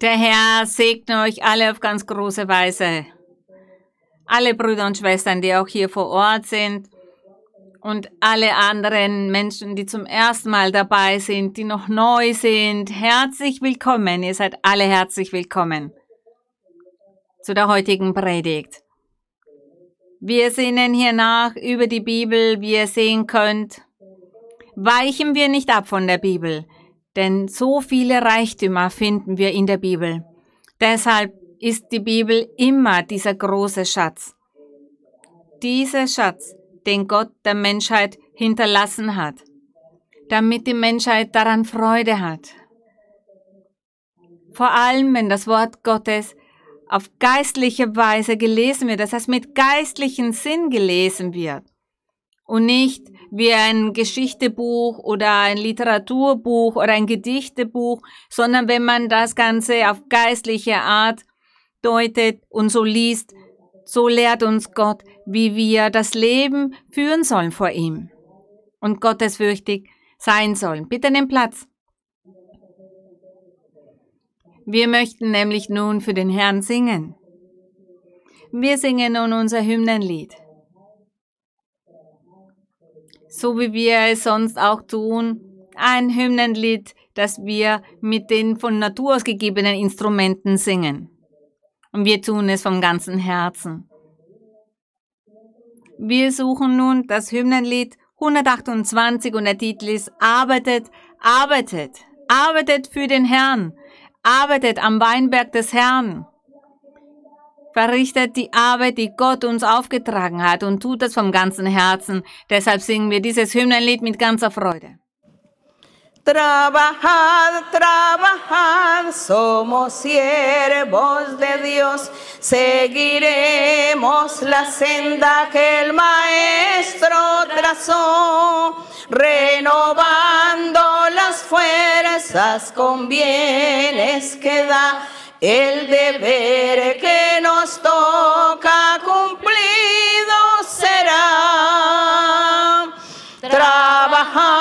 Der Herr segne euch alle auf ganz große Weise. Alle Brüder und Schwestern, die auch hier vor Ort sind und alle anderen Menschen, die zum ersten Mal dabei sind, die noch neu sind, herzlich willkommen. Ihr seid alle herzlich willkommen zu der heutigen Predigt. Wir sinnen hier nach über die Bibel, wie ihr sehen könnt. Weichen wir nicht ab von der Bibel denn so viele Reichtümer finden wir in der Bibel. Deshalb ist die Bibel immer dieser große Schatz. Dieser Schatz, den Gott der Menschheit hinterlassen hat, damit die Menschheit daran Freude hat. Vor allem, wenn das Wort Gottes auf geistliche Weise gelesen wird, das heißt mit geistlichen Sinn gelesen wird und nicht wie ein Geschichtebuch oder ein Literaturbuch oder ein Gedichtebuch, sondern wenn man das Ganze auf geistliche Art deutet und so liest, so lehrt uns Gott, wie wir das Leben führen sollen vor ihm und gottesfürchtig sein sollen. Bitte nimm Platz. Wir möchten nämlich nun für den Herrn singen. Wir singen nun unser Hymnenlied so wie wir es sonst auch tun, ein Hymnenlied, das wir mit den von Natur aus gegebenen Instrumenten singen. Und wir tun es vom ganzen Herzen. Wir suchen nun das Hymnenlied 128 und der Titel ist Arbeitet, arbeitet, arbeitet für den Herrn, arbeitet am Weinberg des Herrn verrichtet die Arbeit, die Gott uns aufgetragen hat und tut das vom ganzen Herzen. Deshalb singen wir dieses Hymnenlied mit ganzer Freude. Trabajad, trabajad, somos siervos de Dios, seguiremos la senda que el Maestro trazó, renovando las fuerzas con bienes que da el deber que nos toca cumplido será. Trabajad,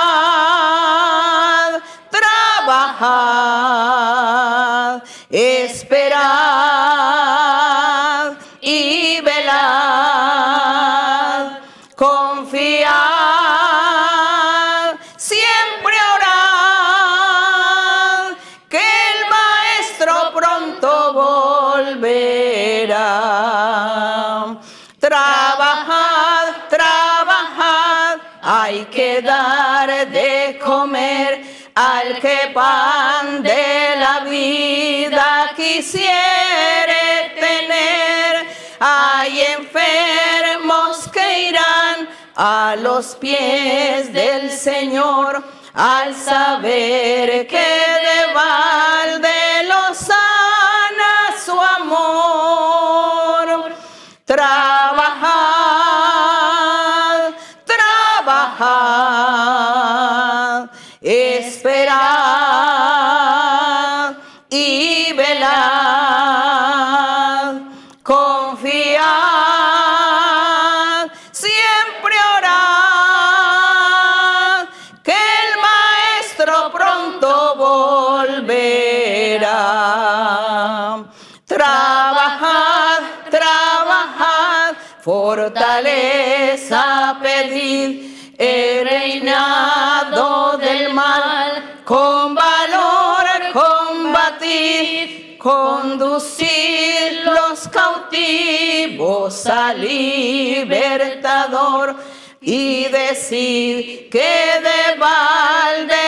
al que pan de la vida quisiere tener. Hay enfermos que irán a los pies del Señor al saber que de fortaleza pedir, el reinado del mal. Con valor combatir, conducir los cautivos al libertador y decir que de balde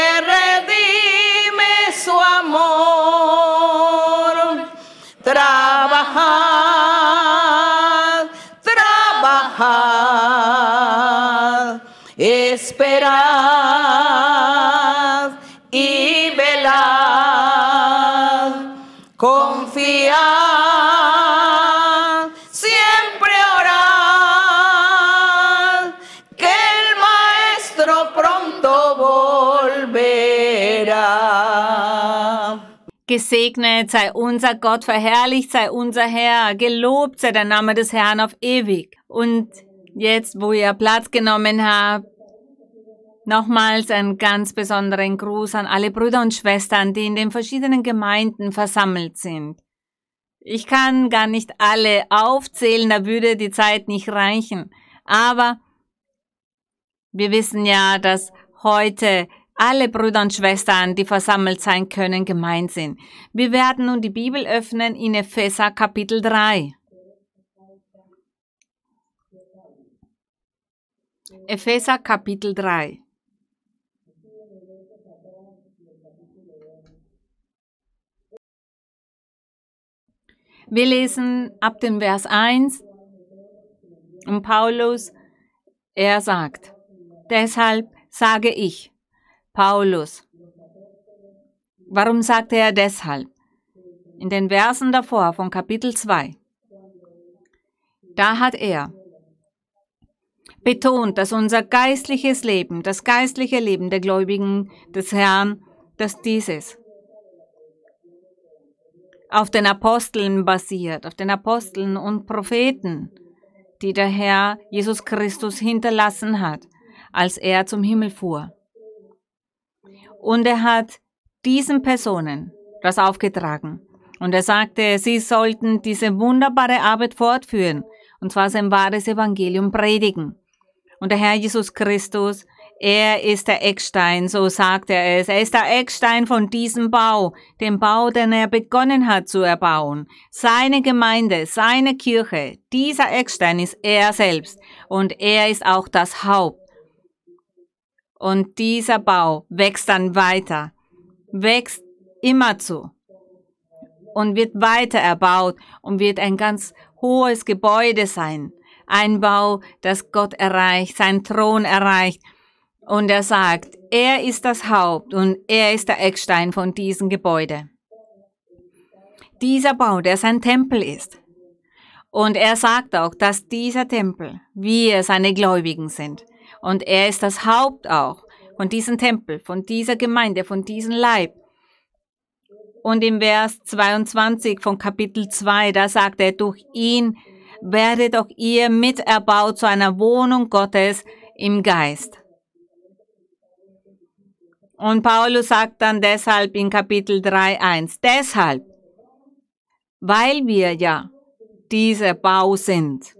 Gesegnet sei unser Gott, verherrlicht sei unser Herr, gelobt sei der Name des Herrn auf ewig. Und jetzt, wo ihr Platz genommen habt, Nochmals einen ganz besonderen Gruß an alle Brüder und Schwestern, die in den verschiedenen Gemeinden versammelt sind. Ich kann gar nicht alle aufzählen, da würde die Zeit nicht reichen. Aber wir wissen ja, dass heute alle Brüder und Schwestern, die versammelt sein können, gemeint sind. Wir werden nun die Bibel öffnen in Epheser Kapitel 3. Epheser Kapitel 3. Wir lesen ab dem Vers 1 und Paulus, er sagt, deshalb sage ich, Paulus. Warum sagte er deshalb? In den Versen davor von Kapitel 2. Da hat er betont, dass unser geistliches Leben, das geistliche Leben der Gläubigen des Herrn, dass dieses auf den Aposteln basiert, auf den Aposteln und Propheten, die der Herr Jesus Christus hinterlassen hat, als er zum Himmel fuhr. Und er hat diesen Personen das aufgetragen. Und er sagte, sie sollten diese wunderbare Arbeit fortführen, und zwar sein wahres Evangelium predigen. Und der Herr Jesus Christus er ist der Eckstein, so sagt er es. Er ist der Eckstein von diesem Bau, dem Bau, den er begonnen hat zu erbauen. Seine Gemeinde, seine Kirche, dieser Eckstein ist er selbst und er ist auch das Haupt. Und dieser Bau wächst dann weiter, wächst immerzu und wird weiter erbaut und wird ein ganz hohes Gebäude sein. Ein Bau, das Gott erreicht, sein Thron erreicht und er sagt, er ist das Haupt und er ist der Eckstein von diesem Gebäude. Dieser Bau, der sein Tempel ist. Und er sagt auch, dass dieser Tempel, wir seine Gläubigen sind. Und er ist das Haupt auch von diesem Tempel, von dieser Gemeinde, von diesem Leib. Und im Vers 22 von Kapitel 2, da sagt er, durch ihn werdet auch ihr miterbaut zu einer Wohnung Gottes im Geist. Und Paulus sagt dann deshalb in Kapitel 3.1, deshalb, weil wir ja dieser Bau sind,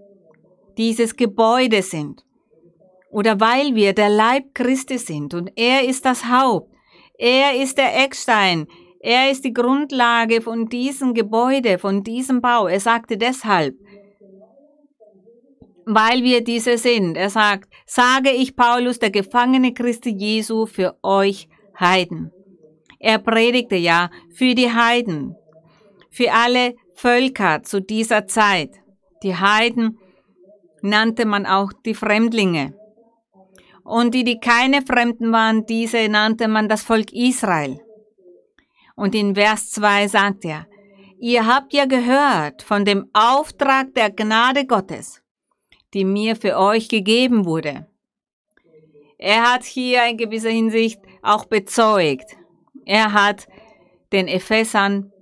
dieses Gebäude sind, oder weil wir der Leib Christi sind und er ist das Haupt, er ist der Eckstein, er ist die Grundlage von diesem Gebäude, von diesem Bau. Er sagte deshalb, weil wir diese sind. Er sagt, sage ich Paulus, der Gefangene Christi Jesu, für euch Heiden. Er predigte ja für die Heiden, für alle Völker zu dieser Zeit. Die Heiden nannte man auch die Fremdlinge. Und die, die keine Fremden waren, diese nannte man das Volk Israel. Und in Vers 2 sagt er, ihr habt ja gehört von dem Auftrag der Gnade Gottes, die mir für euch gegeben wurde. Er hat hier in gewisser Hinsicht auch bezeugt. Er hat den Ephesern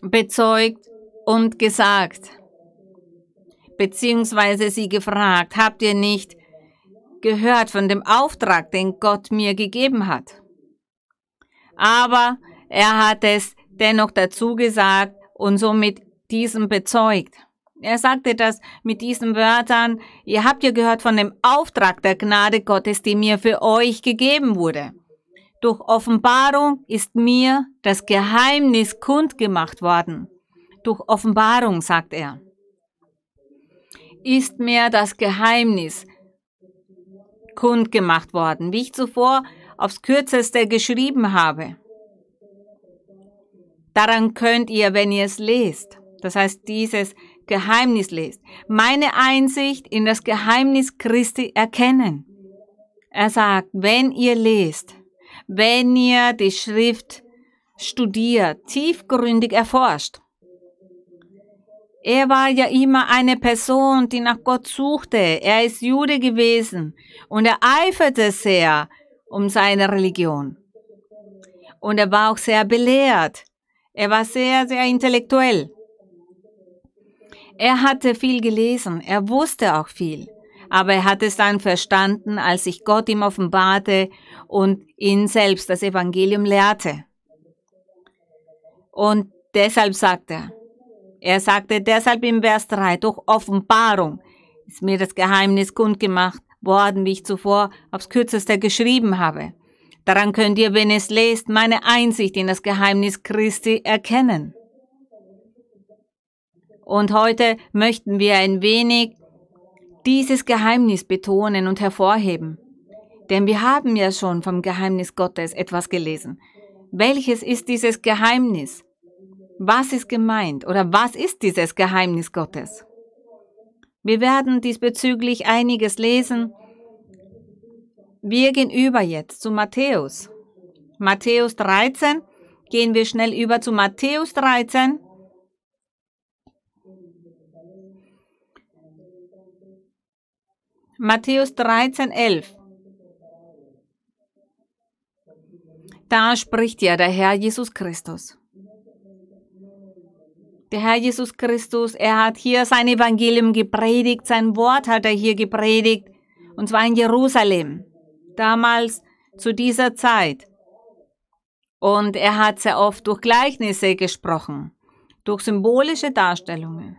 bezeugt und gesagt, beziehungsweise sie gefragt, habt ihr nicht gehört von dem Auftrag, den Gott mir gegeben hat? Aber er hat es dennoch dazu gesagt und somit diesem bezeugt. Er sagte das mit diesen Wörtern, ihr habt ja gehört von dem Auftrag der Gnade Gottes, die mir für euch gegeben wurde. Durch Offenbarung ist mir das Geheimnis kundgemacht worden. Durch Offenbarung, sagt er, ist mir das Geheimnis kundgemacht worden, wie ich zuvor aufs kürzeste geschrieben habe. Daran könnt ihr, wenn ihr es lest, das heißt dieses Geheimnis lest, meine Einsicht in das Geheimnis Christi erkennen. Er sagt, wenn ihr lest, wenn ihr die Schrift studiert, tiefgründig erforscht. Er war ja immer eine Person, die nach Gott suchte. Er ist Jude gewesen und er eiferte sehr um seine Religion. Und er war auch sehr belehrt. Er war sehr, sehr intellektuell. Er hatte viel gelesen, er wusste auch viel. aber er hat es dann verstanden, als sich Gott ihm offenbarte und ihn selbst das Evangelium lehrte. Und deshalb sagt er, er sagte deshalb im Vers 3, durch Offenbarung ist mir das Geheimnis kundgemacht worden, wie ich zuvor aufs kürzeste geschrieben habe. Daran könnt ihr, wenn es lest, meine Einsicht in das Geheimnis Christi erkennen. Und heute möchten wir ein wenig dieses Geheimnis betonen und hervorheben. Denn wir haben ja schon vom Geheimnis Gottes etwas gelesen. Welches ist dieses Geheimnis? Was ist gemeint oder was ist dieses Geheimnis Gottes? Wir werden diesbezüglich einiges lesen. Wir gehen über jetzt zu Matthäus. Matthäus 13. Gehen wir schnell über zu Matthäus 13. Matthäus 13, 11. Da spricht ja der Herr Jesus Christus. Der Herr Jesus Christus, er hat hier sein Evangelium gepredigt, sein Wort hat er hier gepredigt, und zwar in Jerusalem, damals zu dieser Zeit. Und er hat sehr oft durch Gleichnisse gesprochen, durch symbolische Darstellungen.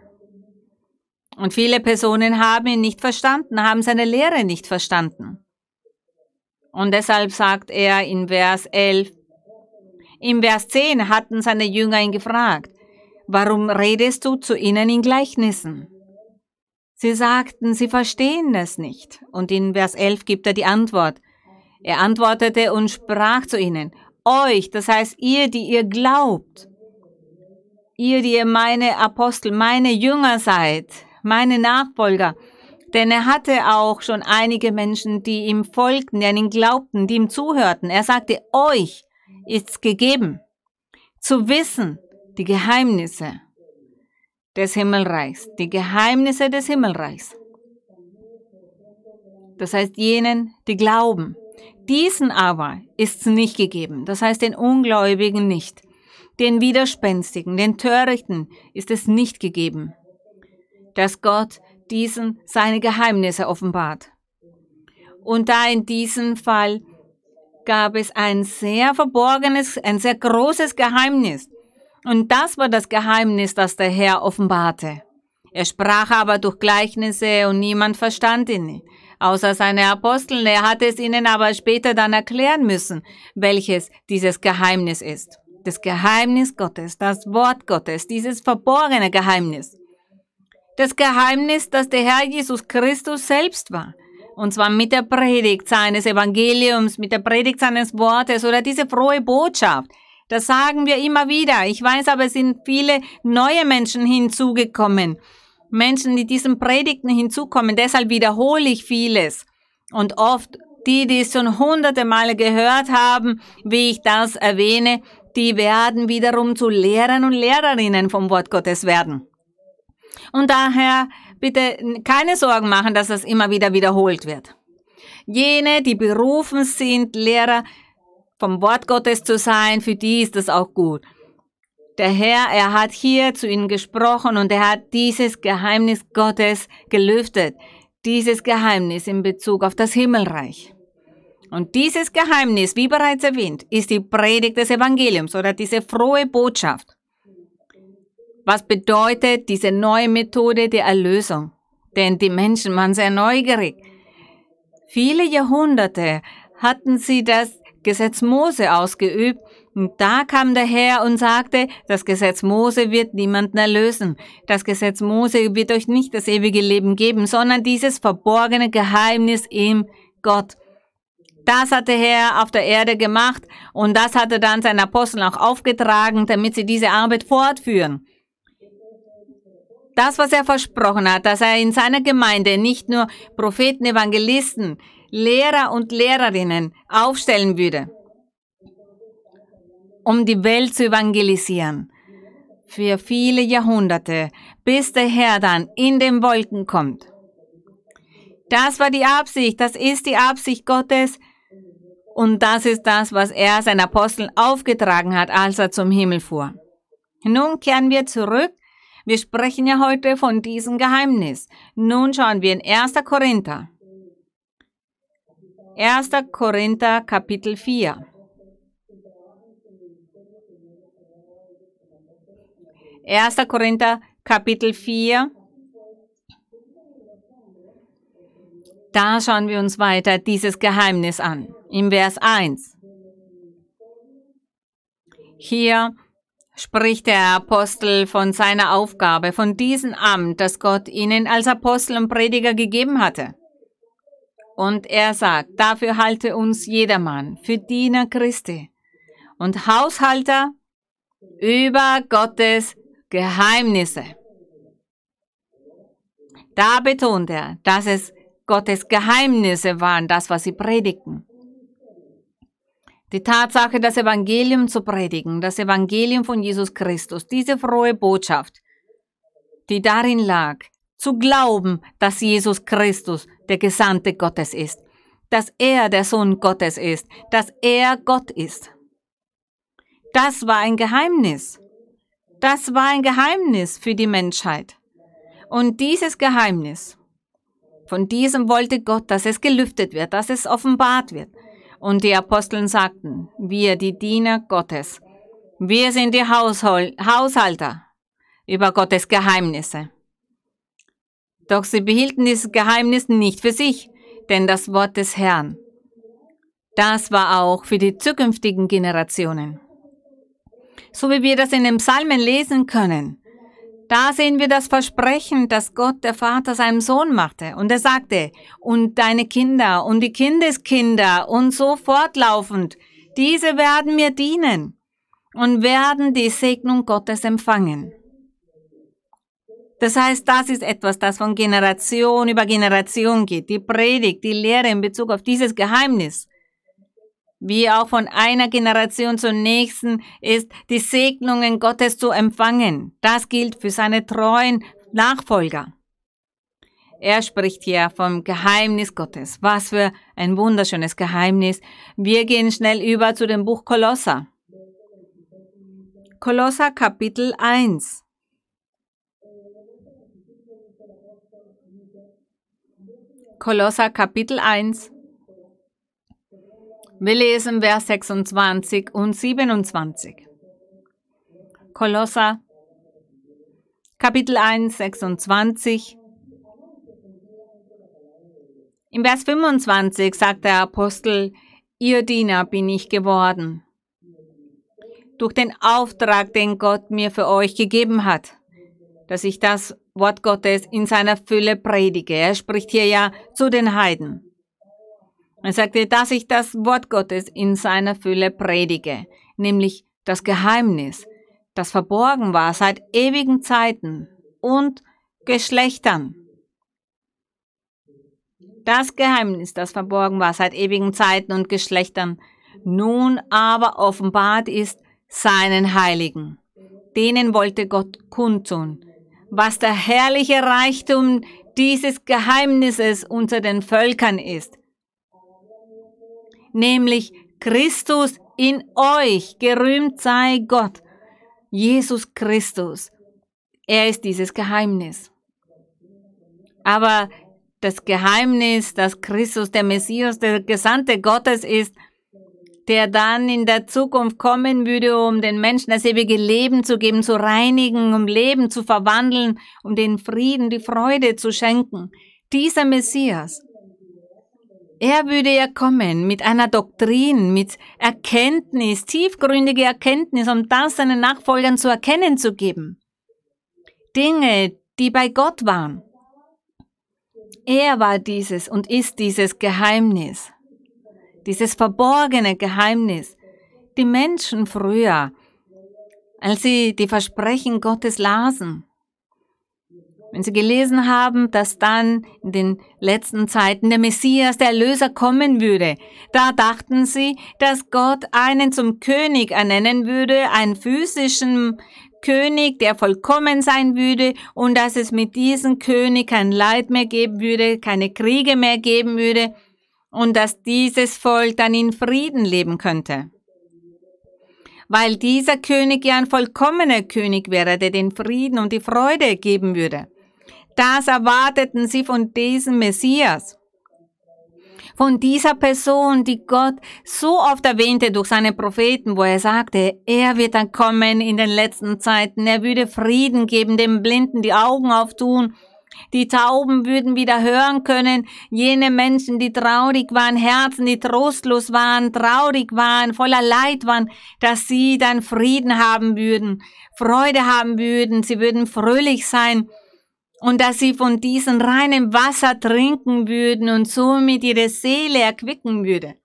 Und viele Personen haben ihn nicht verstanden, haben seine Lehre nicht verstanden. Und deshalb sagt er in Vers 11, im Vers 10 hatten seine Jünger ihn gefragt, warum redest du zu ihnen in Gleichnissen? Sie sagten, sie verstehen es nicht. Und in Vers 11 gibt er die Antwort. Er antwortete und sprach zu ihnen, euch, das heißt ihr, die ihr glaubt, ihr, die ihr meine Apostel, meine Jünger seid, meine Nachfolger. Denn er hatte auch schon einige Menschen, die ihm folgten, die an ihn glaubten, die ihm zuhörten. Er sagte, euch ist's gegeben, zu wissen die Geheimnisse des Himmelreichs, die Geheimnisse des Himmelreichs. Das heißt jenen, die glauben. Diesen aber ist's nicht gegeben, das heißt den Ungläubigen nicht. Den Widerspenstigen, den Törichten ist es nicht gegeben dass Gott diesen seine Geheimnisse offenbart. Und da in diesem Fall gab es ein sehr verborgenes, ein sehr großes Geheimnis. Und das war das Geheimnis, das der Herr offenbarte. Er sprach aber durch Gleichnisse und niemand verstand ihn, außer seine Apostel. Er hatte es ihnen aber später dann erklären müssen, welches dieses Geheimnis ist. Das Geheimnis Gottes, das Wort Gottes, dieses verborgene Geheimnis das Geheimnis, dass der Herr Jesus Christus selbst war. Und zwar mit der Predigt seines Evangeliums, mit der Predigt seines Wortes oder diese frohe Botschaft. Das sagen wir immer wieder. Ich weiß aber, es sind viele neue Menschen hinzugekommen. Menschen, die diesen Predigten hinzukommen. Deshalb wiederhole ich vieles. Und oft die, die es schon hunderte Male gehört haben, wie ich das erwähne, die werden wiederum zu Lehrern und Lehrerinnen vom Wort Gottes werden. Und daher bitte keine Sorgen machen, dass das immer wieder wiederholt wird. Jene, die berufen sind, Lehrer vom Wort Gottes zu sein, für die ist das auch gut. Der Herr, er hat hier zu ihnen gesprochen und er hat dieses Geheimnis Gottes gelüftet. Dieses Geheimnis in Bezug auf das Himmelreich. Und dieses Geheimnis, wie bereits erwähnt, ist die Predigt des Evangeliums oder diese frohe Botschaft. Was bedeutet diese neue Methode der Erlösung? Denn die Menschen waren sehr neugierig. Viele Jahrhunderte hatten sie das Gesetz Mose ausgeübt und da kam der Herr und sagte, das Gesetz Mose wird niemanden erlösen. Das Gesetz Mose wird euch nicht das ewige Leben geben, sondern dieses verborgene Geheimnis im Gott. Das hat der Herr auf der Erde gemacht und das hat er dann seinen Aposteln auch aufgetragen, damit sie diese Arbeit fortführen das, was er versprochen hat, dass er in seiner Gemeinde nicht nur Propheten, Evangelisten, Lehrer und Lehrerinnen aufstellen würde, um die Welt zu evangelisieren, für viele Jahrhunderte, bis der Herr dann in den Wolken kommt. Das war die Absicht, das ist die Absicht Gottes und das ist das, was er seinen Aposteln aufgetragen hat, als er zum Himmel fuhr. Nun kehren wir zurück Wir sprechen ja heute von diesem Geheimnis. Nun schauen wir in 1. Korinther. 1. Korinther Kapitel 4. 1. Korinther Kapitel 4. Da schauen wir uns weiter dieses Geheimnis an. Im Vers 1. Hier spricht der Apostel von seiner Aufgabe, von diesem Amt, das Gott ihnen als Apostel und Prediger gegeben hatte. Und er sagt, dafür halte uns jedermann für Diener Christi und Haushalter über Gottes Geheimnisse. Da betont er, dass es Gottes Geheimnisse waren, das, was sie predigten. Die Tatsache, das Evangelium zu predigen, das Evangelium von Jesus Christus, diese frohe Botschaft, die darin lag, zu glauben, dass Jesus Christus der Gesandte Gottes ist, dass er der Sohn Gottes ist, dass er Gott ist. Das war ein Geheimnis. Das war ein Geheimnis für die Menschheit. Und dieses Geheimnis, von diesem wollte Gott, dass es gelüftet wird, dass es offenbart wird. Und die Aposteln sagten, wir, die Diener Gottes, wir sind die Haushol Haushalter über Gottes Geheimnisse. Doch sie behielten dieses Geheimnis nicht für sich, denn das Wort des Herrn, das war auch für die zukünftigen Generationen so wie wir das in den Psalmen lesen können. Da sehen wir das Versprechen, das Gott der Vater seinem Sohn machte. Und er sagte, und deine Kinder und die Kindeskinder und so fortlaufend, diese werden mir dienen und werden die Segnung Gottes empfangen. Das heißt, das ist etwas, das von Generation über Generation geht. Die Predigt, die Lehre in Bezug auf dieses Geheimnis wie auch von einer Generation zur nächsten ist, die Segnungen Gottes zu empfangen. Das gilt für seine treuen Nachfolger. Er spricht hier vom Geheimnis Gottes. Was für ein wunderschönes Geheimnis. Wir gehen schnell über zu dem Buch Kolosser. Kolosser Kapitel 1. Kolosser Kapitel 1. Wir lesen Vers 26 und 27. Kolosser, Kapitel 1, 26. Im Vers 25 sagt der Apostel, Ihr Diener bin ich geworden. Durch den Auftrag, den Gott mir für euch gegeben hat, dass ich das Wort Gottes in seiner Fülle predige. Er spricht hier ja zu den Heiden. Er sagte, dass ich das Wort Gottes in seiner Fülle predige, nämlich das Geheimnis, das verborgen war seit ewigen Zeiten und Geschlechtern. Das Geheimnis, das verborgen war seit ewigen Zeiten und Geschlechtern, nun aber offenbart ist seinen Heiligen. Denen wollte Gott kundtun, was der herrliche Reichtum dieses Geheimnisses unter den Völkern ist, nämlich Christus in euch. Gerühmt sei Gott. Jesus Christus. Er ist dieses Geheimnis. Aber das Geheimnis, dass Christus der Messias, der Gesandte Gottes ist, der dann in der Zukunft kommen würde, um den Menschen das ewige Leben zu geben, zu reinigen, um Leben zu verwandeln, um den Frieden, die Freude zu schenken. Dieser Messias, er würde ja kommen mit einer Doktrin, mit Erkenntnis, tiefgründige Erkenntnis, um das seinen Nachfolgern zu erkennen zu geben. Dinge, die bei Gott waren. Er war dieses und ist dieses Geheimnis, dieses verborgene Geheimnis. Die Menschen früher, als sie die Versprechen Gottes lasen, wenn Sie gelesen haben, dass dann in den letzten Zeiten der Messias, der Erlöser kommen würde, da dachten sie, dass Gott einen zum König ernennen würde, einen physischen König, der vollkommen sein würde und dass es mit diesem König kein Leid mehr geben würde, keine Kriege mehr geben würde und dass dieses Volk dann in Frieden leben könnte. weil dieser König ja ein vollkommener König wäre, der den Frieden und die Freude geben würde. Das erwarteten sie von diesem Messias von dieser Person, die Gott so oft erwähnte durch seine Propheten, wo er sagte, er wird dann kommen in den letzten Zeiten, er würde Frieden geben, dem Blinden die Augen auftun, die Tauben würden wieder hören können, jene Menschen, die traurig waren, Herzen, die trostlos waren, traurig waren, voller Leid waren, dass sie dann Frieden haben würden, Freude haben würden, sie würden fröhlich sein und dass sie von diesem reinen Wasser trinken würden und somit ihre Seele erquicken würde.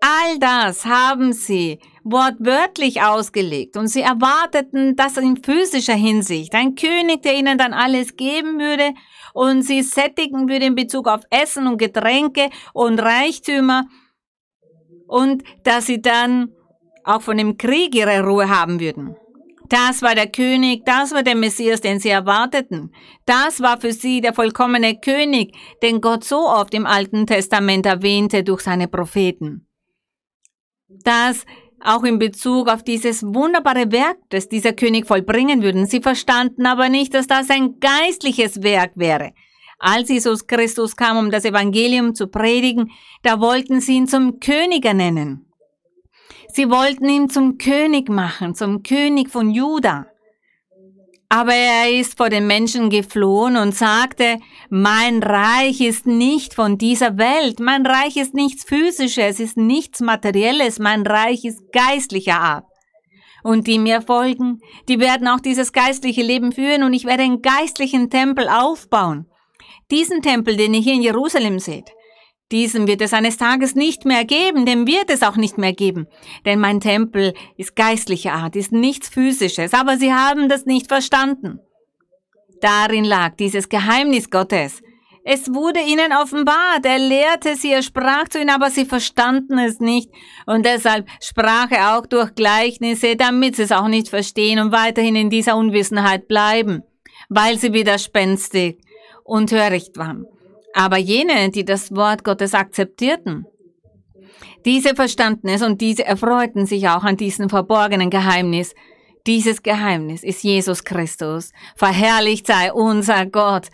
All das haben sie wortwörtlich ausgelegt und sie erwarteten das in physischer Hinsicht. Ein König, der ihnen dann alles geben würde und sie sättigen würde in Bezug auf Essen und Getränke und Reichtümer und dass sie dann auch von dem Krieg ihre Ruhe haben würden. Das war der König, das war der Messias, den sie erwarteten. Das war für sie der vollkommene König, den Gott so oft im Alten Testament erwähnte durch seine Propheten. Das auch in Bezug auf dieses wunderbare Werk, das dieser König vollbringen würde. Sie verstanden aber nicht, dass das ein geistliches Werk wäre. Als Jesus Christus kam, um das Evangelium zu predigen, da wollten sie ihn zum König ernennen. Sie wollten ihn zum König machen, zum König von Juda. Aber er ist vor den Menschen geflohen und sagte, mein Reich ist nicht von dieser Welt, mein Reich ist nichts Physisches, es ist nichts Materielles, mein Reich ist geistlicher Art. Und die mir folgen, die werden auch dieses geistliche Leben führen und ich werde einen geistlichen Tempel aufbauen. Diesen Tempel, den ihr hier in Jerusalem seht, diesen wird es eines Tages nicht mehr geben, dem wird es auch nicht mehr geben. Denn mein Tempel ist geistlicher Art, ist nichts Physisches, aber sie haben das nicht verstanden. Darin lag dieses Geheimnis Gottes. Es wurde ihnen offenbart, er lehrte sie, er sprach zu ihnen, aber sie verstanden es nicht. Und deshalb sprach er auch durch Gleichnisse, damit sie es auch nicht verstehen und weiterhin in dieser Unwissenheit bleiben, weil sie widerspenstig und töricht waren. Aber jene, die das Wort Gottes akzeptierten, diese verstanden es und diese erfreuten sich auch an diesem verborgenen Geheimnis. Dieses Geheimnis ist Jesus Christus. Verherrlicht sei unser Gott.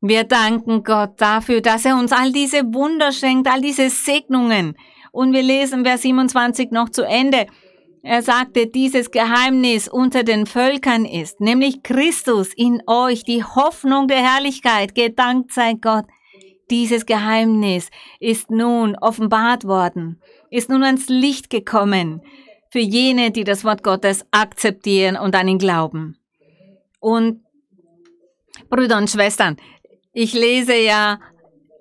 Wir danken Gott dafür, dass er uns all diese Wunder schenkt, all diese Segnungen. Und wir lesen Vers 27 noch zu Ende. Er sagte, dieses Geheimnis unter den Völkern ist, nämlich Christus in euch, die Hoffnung der Herrlichkeit. Gedankt sei Gott. Dieses Geheimnis ist nun offenbart worden, ist nun ans Licht gekommen für jene, die das Wort Gottes akzeptieren und an ihn glauben. Und Brüder und Schwestern, ich lese ja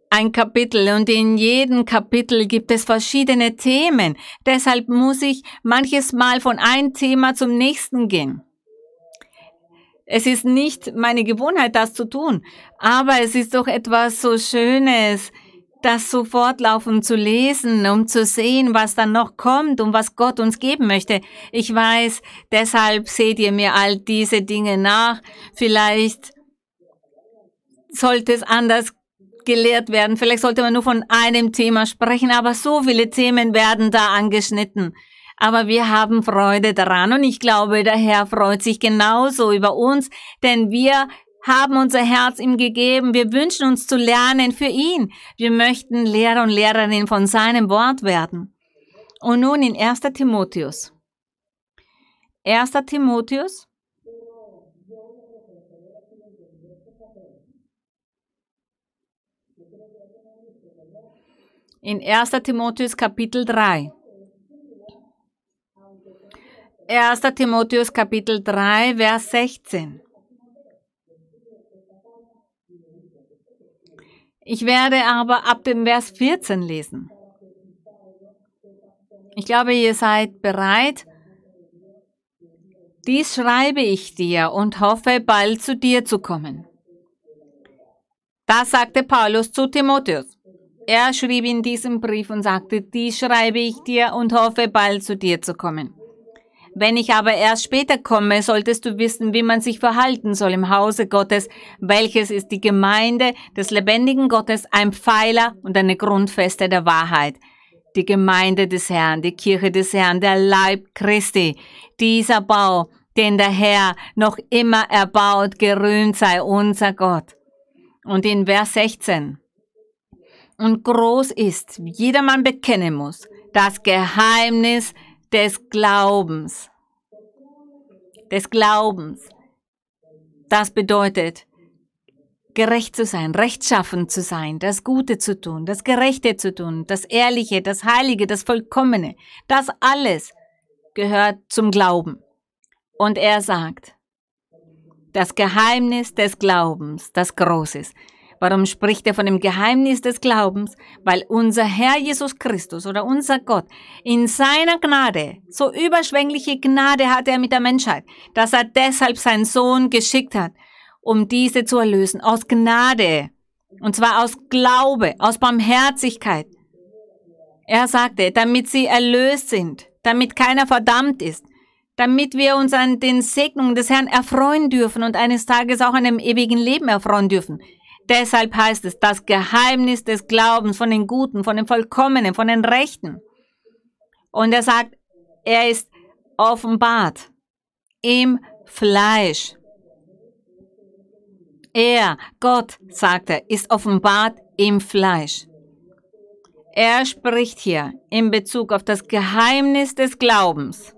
ein Kapitel und in jedem Kapitel gibt es verschiedene Themen. Deshalb muss ich manches Mal von einem Thema zum nächsten gehen. Es ist nicht meine Gewohnheit, das zu tun, aber es ist doch etwas so Schönes, das so fortlaufend zu lesen, um zu sehen, was dann noch kommt und was Gott uns geben möchte. Ich weiß, deshalb seht ihr mir all diese Dinge nach. Vielleicht sollte es anders gelehrt werden. Vielleicht sollte man nur von einem Thema sprechen, aber so viele Themen werden da angeschnitten aber wir haben Freude daran und ich glaube, der Herr freut sich genauso über uns, denn wir haben unser Herz ihm gegeben. Wir wünschen uns zu lernen für ihn. Wir möchten Lehrer und Lehrerin von seinem Wort werden. Und nun in 1. Timotheus. 1. Timotheus. In 1. Timotheus Kapitel 3. 1. Timotheus Kapitel 3, Vers 16. Ich werde aber ab dem Vers 14 lesen. Ich glaube, ihr seid bereit. Dies schreibe ich dir und hoffe, bald zu dir zu kommen. Das sagte Paulus zu Timotheus. Er schrieb in diesem Brief und sagte, dies schreibe ich dir und hoffe, bald zu dir zu kommen. Wenn ich aber erst später komme, solltest du wissen, wie man sich verhalten soll im Hause Gottes, welches ist die Gemeinde des lebendigen Gottes, ein Pfeiler und eine Grundfeste der Wahrheit. die Gemeinde des Herrn, die Kirche des Herrn, der Leib Christi. Dieser Bau, den der Herr noch immer erbaut, gerühmt sei unser Gott. Und in Vers 16. Und groß ist, jedermann bekennen muss, das Geheimnis des Glaubens. Des Glaubens. Das bedeutet, gerecht zu sein, rechtschaffen zu sein, das Gute zu tun, das Gerechte zu tun, das Ehrliche, das Heilige, das Vollkommene. Das alles gehört zum Glauben. Und er sagt, das Geheimnis des Glaubens, das Großes. Warum spricht er von dem Geheimnis des Glaubens? Weil unser Herr Jesus Christus oder unser Gott in seiner Gnade, so überschwängliche Gnade hat er mit der Menschheit, dass er deshalb seinen Sohn geschickt hat, um diese zu erlösen, aus Gnade, und zwar aus Glaube, aus Barmherzigkeit. Er sagte, damit sie erlöst sind, damit keiner verdammt ist, damit wir uns an den Segnungen des Herrn erfreuen dürfen und eines Tages auch an dem ewigen Leben erfreuen dürfen. Deshalb heißt es, das Geheimnis des Glaubens von den Guten, von den Vollkommenen, von den Rechten. Und er sagt, er ist offenbart im Fleisch. Er, Gott, sagt er, ist offenbart im Fleisch. Er spricht hier in Bezug auf das Geheimnis des Glaubens.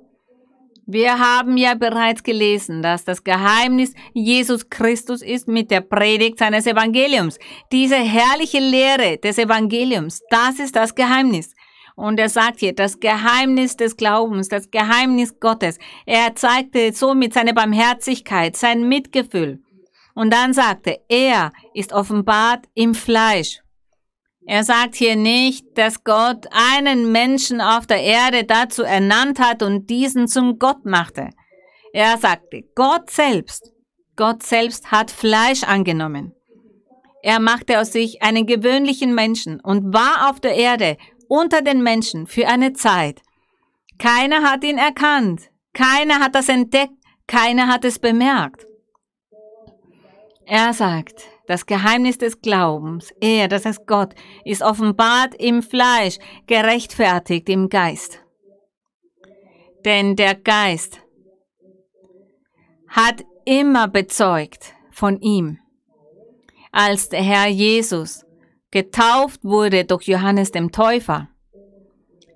Wir haben ja bereits gelesen, dass das Geheimnis Jesus Christus ist mit der Predigt seines Evangeliums. Diese herrliche Lehre des Evangeliums, das ist das Geheimnis. Und er sagt hier, das Geheimnis des Glaubens, das Geheimnis Gottes. Er zeigte somit seine Barmherzigkeit, sein Mitgefühl. Und dann sagte, er ist offenbart im Fleisch. Er sagt hier nicht, dass Gott einen Menschen auf der Erde dazu ernannt hat und diesen zum Gott machte. Er sagte, Gott selbst, Gott selbst hat Fleisch angenommen. Er machte aus sich einen gewöhnlichen Menschen und war auf der Erde unter den Menschen für eine Zeit. Keiner hat ihn erkannt, keiner hat das entdeckt, keiner hat es bemerkt. Er sagt, das Geheimnis des Glaubens, er, das heißt Gott, ist offenbart im Fleisch, gerechtfertigt im Geist. Denn der Geist hat immer bezeugt von ihm. Als der Herr Jesus getauft wurde durch Johannes dem Täufer,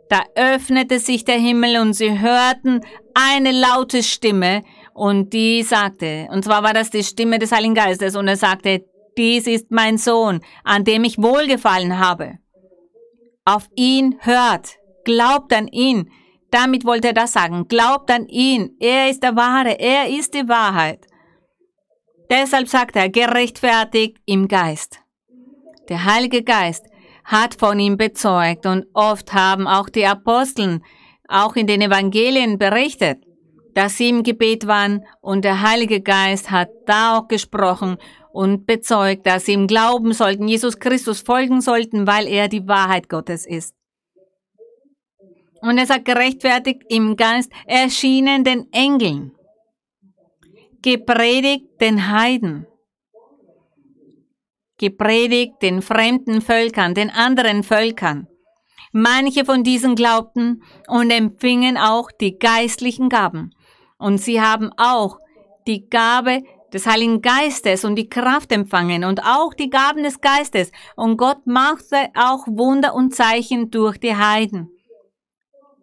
da öffnete sich der Himmel und sie hörten eine laute Stimme, und die sagte, und zwar war das die Stimme des Heiligen Geistes, und er sagte, dies ist mein Sohn, an dem ich wohlgefallen habe. Auf ihn hört, glaubt an ihn. Damit wollte er das sagen. Glaubt an ihn. Er ist der Wahre. Er ist die Wahrheit. Deshalb sagt er, gerechtfertigt im Geist. Der Heilige Geist hat von ihm bezeugt und oft haben auch die Aposteln auch in den Evangelien berichtet dass sie im Gebet waren und der Heilige Geist hat da auch gesprochen und bezeugt, dass sie ihm glauben sollten, Jesus Christus folgen sollten, weil er die Wahrheit Gottes ist. Und er sagt, gerechtfertigt im Geist erschienen den Engeln, gepredigt den Heiden, gepredigt den fremden Völkern, den anderen Völkern. Manche von diesen glaubten und empfingen auch die geistlichen Gaben. Und sie haben auch die Gabe des Heiligen Geistes und die Kraft empfangen und auch die Gaben des Geistes. Und Gott machte auch Wunder und Zeichen durch die Heiden.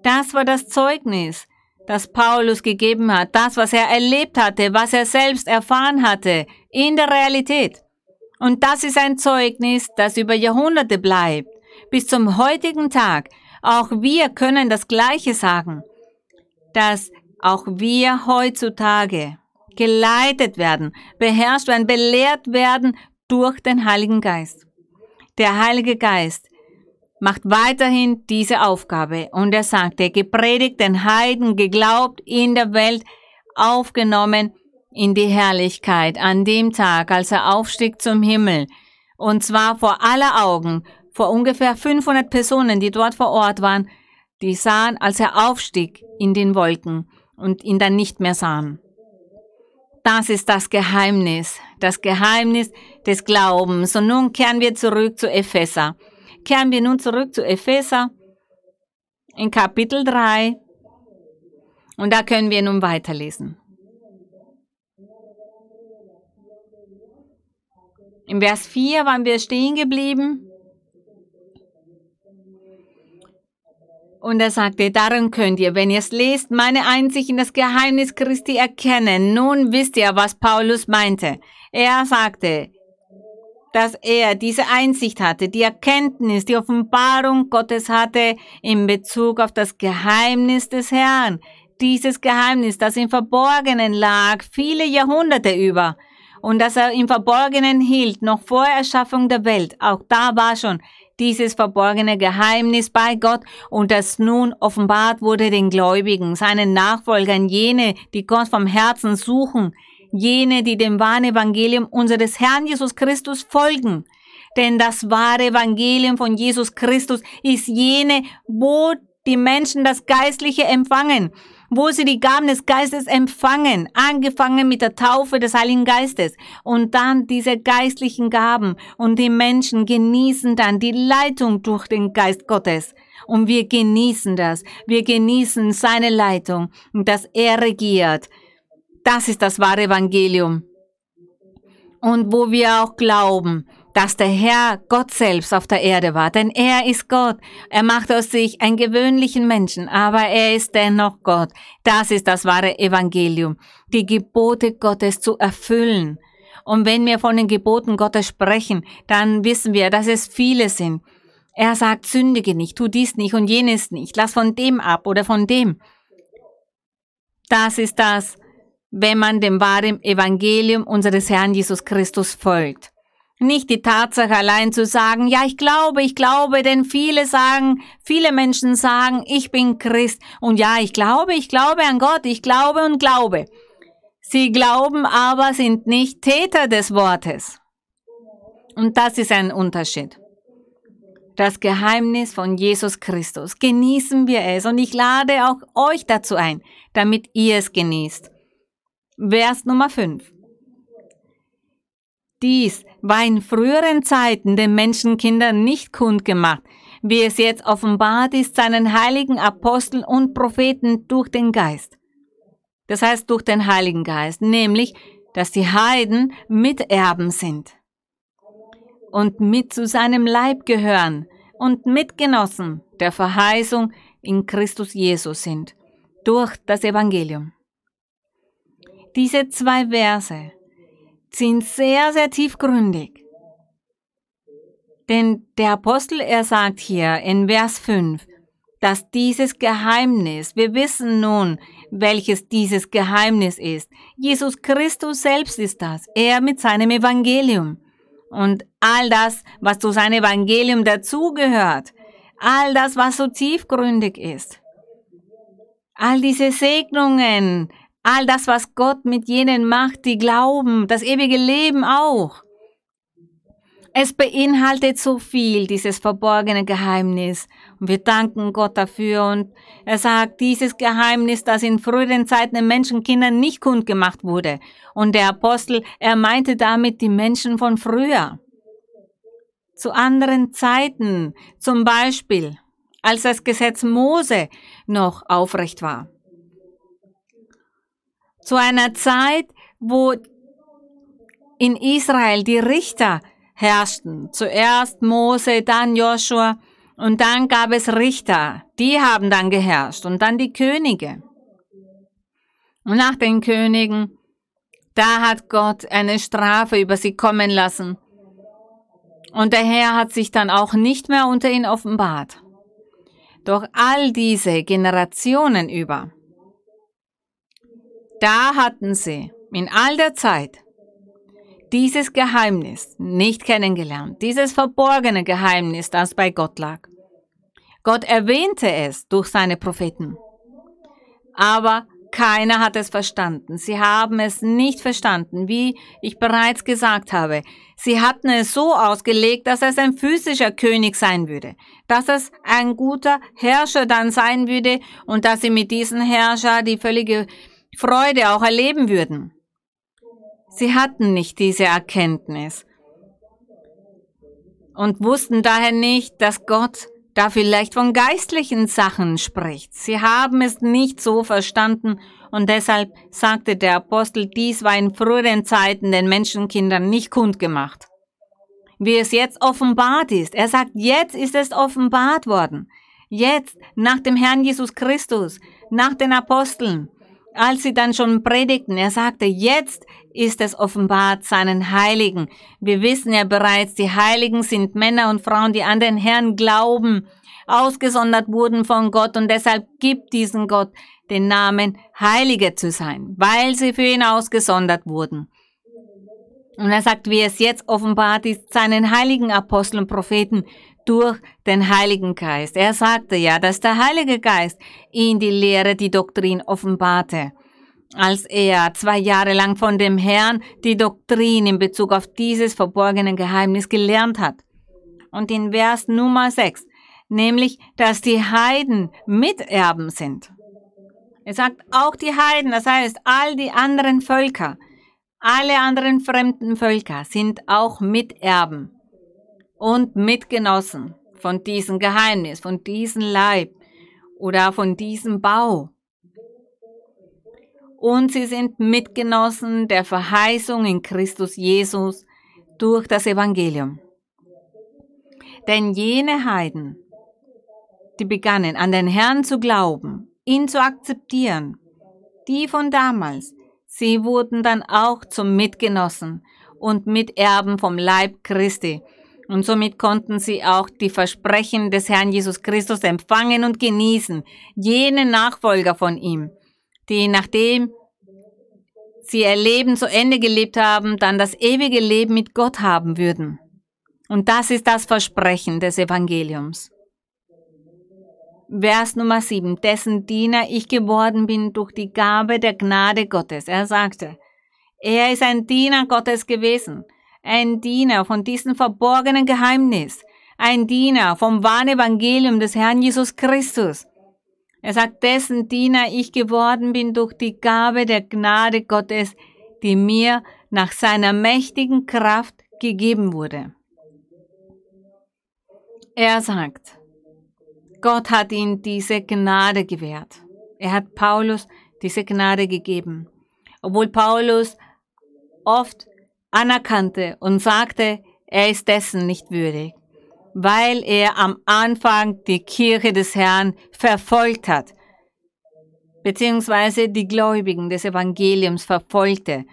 Das war das Zeugnis, das Paulus gegeben hat, das, was er erlebt hatte, was er selbst erfahren hatte, in der Realität. Und das ist ein Zeugnis, das über Jahrhunderte bleibt, bis zum heutigen Tag. Auch wir können das Gleiche sagen, dass auch wir heutzutage geleitet werden, beherrscht werden, belehrt werden durch den Heiligen Geist. Der Heilige Geist macht weiterhin diese Aufgabe und er sagte, gepredigt den Heiden, geglaubt in der Welt, aufgenommen in die Herrlichkeit an dem Tag, als er aufstieg zum Himmel. Und zwar vor aller Augen, vor ungefähr 500 Personen, die dort vor Ort waren, die sahen, als er aufstieg in den Wolken und ihn dann nicht mehr sahen. Das ist das Geheimnis, das Geheimnis des Glaubens. Und nun kehren wir zurück zu Epheser. Kehren wir nun zurück zu Epheser in Kapitel 3. Und da können wir nun weiterlesen. Im Vers 4 waren wir stehen geblieben. Und er sagte, darum könnt ihr, wenn ihr es lest, meine Einsicht in das Geheimnis Christi erkennen. Nun wisst ihr, was Paulus meinte. Er sagte, dass er diese Einsicht hatte, die Erkenntnis, die Offenbarung Gottes hatte in Bezug auf das Geheimnis des Herrn. Dieses Geheimnis, das im Verborgenen lag, viele Jahrhunderte über und das er im Verborgenen hielt, noch vor Erschaffung der Welt. Auch da war schon dieses verborgene Geheimnis bei Gott und das nun offenbart wurde den Gläubigen, seinen Nachfolgern, jene, die Gott vom Herzen suchen, jene, die dem wahren Evangelium unseres Herrn Jesus Christus folgen. Denn das wahre Evangelium von Jesus Christus ist jene, wo die Menschen das Geistliche empfangen, wo sie die Gaben des Geistes empfangen, angefangen mit der Taufe des Heiligen Geistes und dann diese geistlichen Gaben und die Menschen genießen dann die Leitung durch den Geist Gottes. Und wir genießen das. Wir genießen seine Leitung und dass er regiert. Das ist das wahre Evangelium. Und wo wir auch glauben, dass der Herr Gott selbst auf der Erde war, denn er ist Gott. Er macht aus sich einen gewöhnlichen Menschen, aber er ist dennoch Gott. Das ist das wahre Evangelium, die Gebote Gottes zu erfüllen. Und wenn wir von den Geboten Gottes sprechen, dann wissen wir, dass es viele sind. Er sagt, sündige nicht, tu dies nicht und jenes nicht, lass von dem ab oder von dem. Das ist das, wenn man dem wahren Evangelium unseres Herrn Jesus Christus folgt. Nicht die Tatsache allein zu sagen, ja, ich glaube, ich glaube, denn viele sagen, viele Menschen sagen, ich bin Christ und ja, ich glaube, ich glaube an Gott, ich glaube und glaube. Sie glauben aber, sind nicht Täter des Wortes. Und das ist ein Unterschied. Das Geheimnis von Jesus Christus. Genießen wir es und ich lade auch euch dazu ein, damit ihr es genießt. Vers Nummer 5. Dies war in früheren Zeiten den Menschenkindern nicht kundgemacht, wie es jetzt offenbart ist seinen heiligen Aposteln und Propheten durch den Geist. Das heißt durch den Heiligen Geist, nämlich, dass die Heiden Miterben sind und mit zu seinem Leib gehören und Mitgenossen der Verheißung in Christus Jesus sind, durch das Evangelium. Diese zwei Verse sind sehr, sehr tiefgründig. Denn der Apostel, er sagt hier in Vers 5, dass dieses Geheimnis, wir wissen nun, welches dieses Geheimnis ist. Jesus Christus selbst ist das, er mit seinem Evangelium. Und all das, was zu seinem Evangelium dazugehört, all das, was so tiefgründig ist, all diese Segnungen, All das, was Gott mit jenen macht, die glauben, das ewige Leben auch. Es beinhaltet so viel, dieses verborgene Geheimnis. Und wir danken Gott dafür. Und er sagt, dieses Geheimnis, das in früheren Zeiten den Menschenkindern nicht kundgemacht wurde. Und der Apostel, er meinte damit die Menschen von früher. Zu anderen Zeiten, zum Beispiel, als das Gesetz Mose noch aufrecht war zu einer Zeit, wo in Israel die Richter herrschten. Zuerst Mose, dann Joshua und dann gab es Richter. Die haben dann geherrscht und dann die Könige. Und nach den Königen, da hat Gott eine Strafe über sie kommen lassen. Und der Herr hat sich dann auch nicht mehr unter ihnen offenbart. Doch all diese Generationen über da hatten sie in all der Zeit dieses Geheimnis nicht kennengelernt, dieses verborgene Geheimnis, das bei Gott lag. Gott erwähnte es durch seine Propheten. Aber keiner hat es verstanden. Sie haben es nicht verstanden, wie ich bereits gesagt habe. Sie hatten es so ausgelegt, dass es ein physischer König sein würde, dass es ein guter Herrscher dann sein würde und dass sie mit diesem Herrscher die völlige Freude auch erleben würden. Sie hatten nicht diese Erkenntnis und wussten daher nicht, dass Gott da vielleicht von geistlichen Sachen spricht. Sie haben es nicht so verstanden und deshalb sagte der Apostel, dies war in früheren Zeiten den Menschenkindern nicht kundgemacht. Wie es jetzt offenbart ist. Er sagt, jetzt ist es offenbart worden. Jetzt, nach dem Herrn Jesus Christus, nach den Aposteln, als sie dann schon predigten, er sagte, jetzt ist es offenbart seinen Heiligen. Wir wissen ja bereits, die Heiligen sind Männer und Frauen, die an den Herrn glauben, ausgesondert wurden von Gott und deshalb gibt diesen Gott den Namen Heilige zu sein, weil sie für ihn ausgesondert wurden. Und er sagt, wie es jetzt offenbart ist, seinen heiligen Aposteln und Propheten durch den Heiligen Geist. Er sagte ja, dass der Heilige Geist ihn die Lehre, die Doktrin offenbarte. Als er zwei Jahre lang von dem Herrn die Doktrin in Bezug auf dieses verborgene Geheimnis gelernt hat. Und in Vers Nummer 6, nämlich, dass die Heiden Miterben sind. Er sagt auch die Heiden, das heißt all die anderen Völker, alle anderen fremden Völker sind auch Miterben und Mitgenossen von diesem Geheimnis, von diesem Leib oder von diesem Bau. Und sie sind Mitgenossen der Verheißung in Christus Jesus durch das Evangelium. Denn jene Heiden, die begannen an den Herrn zu glauben, ihn zu akzeptieren, die von damals, sie wurden dann auch zum Mitgenossen und Miterben vom Leib Christi und somit konnten sie auch die Versprechen des Herrn Jesus Christus empfangen und genießen, jene Nachfolger von ihm, die nachdem sie ihr Leben zu Ende gelebt haben, dann das ewige Leben mit Gott haben würden. Und das ist das Versprechen des Evangeliums. Vers Nummer 7, dessen Diener ich geworden bin durch die Gabe der Gnade Gottes. Er sagte, er ist ein Diener Gottes gewesen ein Diener von diesem verborgenen Geheimnis, ein Diener vom wahren Evangelium des Herrn Jesus Christus. Er sagt, dessen Diener ich geworden bin durch die Gabe der Gnade Gottes, die mir nach seiner mächtigen Kraft gegeben wurde. Er sagt, Gott hat ihm diese Gnade gewährt. Er hat Paulus diese Gnade gegeben. Obwohl Paulus oft anerkannte und sagte, er ist dessen nicht würdig, weil er am Anfang die Kirche des Herrn verfolgt hat, beziehungsweise die Gläubigen des Evangeliums verfolgte.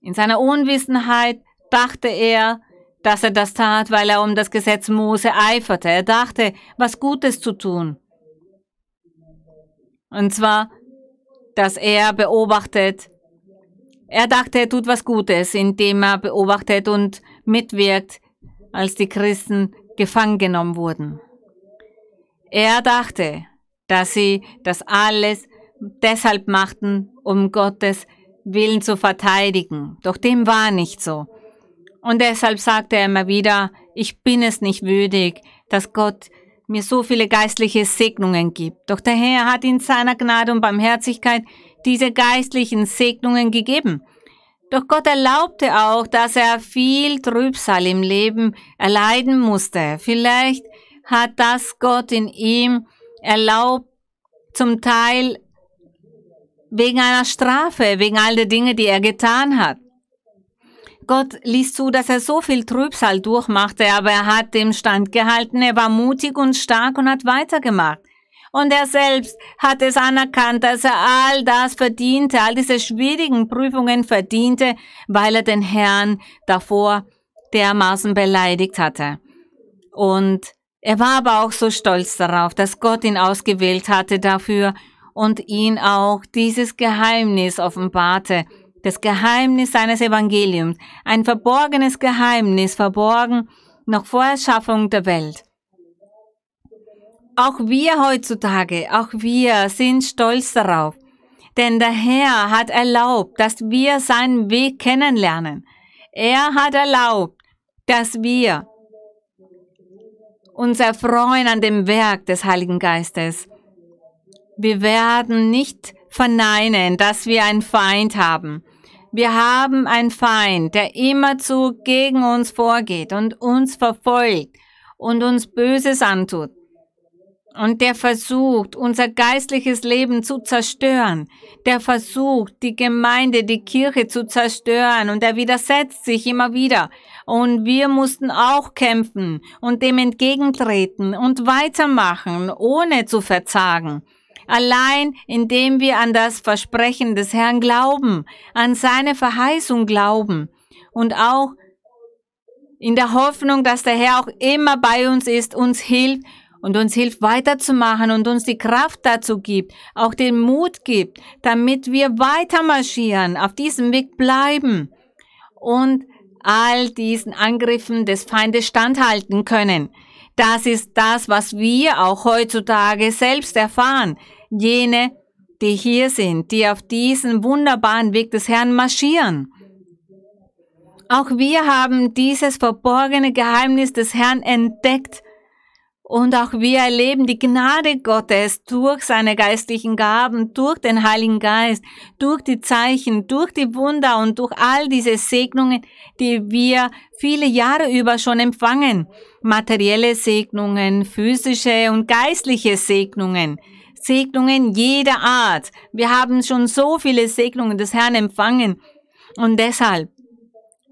In seiner Unwissenheit dachte er, dass er das tat, weil er um das Gesetz Mose eiferte. Er dachte, was Gutes zu tun. Und zwar, dass er beobachtet, er dachte, er tut was Gutes, indem er beobachtet und mitwirkt, als die Christen gefangen genommen wurden. Er dachte, dass sie das alles deshalb machten, um Gottes Willen zu verteidigen. Doch dem war nicht so. Und deshalb sagte er immer wieder, ich bin es nicht würdig, dass Gott mir so viele geistliche Segnungen gibt. Doch der Herr hat in seiner Gnade und Barmherzigkeit diese geistlichen Segnungen gegeben. Doch Gott erlaubte auch, dass er viel Trübsal im Leben erleiden musste. Vielleicht hat das Gott in ihm erlaubt, zum Teil wegen einer Strafe, wegen all der Dinge, die er getan hat. Gott ließ zu, dass er so viel Trübsal durchmachte, aber er hat dem Stand gehalten, er war mutig und stark und hat weitergemacht. Und er selbst hat es anerkannt, dass er all das verdiente, all diese schwierigen Prüfungen verdiente, weil er den Herrn davor dermaßen beleidigt hatte. Und er war aber auch so stolz darauf, dass Gott ihn ausgewählt hatte dafür und ihn auch dieses Geheimnis offenbarte, das Geheimnis seines Evangeliums, ein verborgenes Geheimnis, verborgen noch vor Erschaffung der Welt. Auch wir heutzutage, auch wir sind stolz darauf, denn der Herr hat erlaubt, dass wir seinen Weg kennenlernen. Er hat erlaubt, dass wir uns erfreuen an dem Werk des Heiligen Geistes. Wir werden nicht verneinen, dass wir einen Feind haben. Wir haben einen Feind, der immerzu gegen uns vorgeht und uns verfolgt und uns Böses antut. Und der versucht, unser geistliches Leben zu zerstören. Der versucht, die Gemeinde, die Kirche zu zerstören. Und er widersetzt sich immer wieder. Und wir mussten auch kämpfen und dem entgegentreten und weitermachen, ohne zu verzagen. Allein indem wir an das Versprechen des Herrn glauben, an seine Verheißung glauben und auch in der Hoffnung, dass der Herr auch immer bei uns ist, uns hilft und uns hilft weiterzumachen und uns die Kraft dazu gibt, auch den Mut gibt, damit wir weiter marschieren, auf diesem Weg bleiben und all diesen Angriffen des Feindes standhalten können. Das ist das, was wir auch heutzutage selbst erfahren. Jene, die hier sind, die auf diesen wunderbaren Weg des Herrn marschieren. Auch wir haben dieses verborgene Geheimnis des Herrn entdeckt und auch wir erleben die Gnade Gottes durch seine geistlichen Gaben, durch den Heiligen Geist, durch die Zeichen, durch die Wunder und durch all diese Segnungen, die wir viele Jahre über schon empfangen. Materielle Segnungen, physische und geistliche Segnungen. Segnungen jeder Art. Wir haben schon so viele Segnungen des Herrn empfangen. Und deshalb,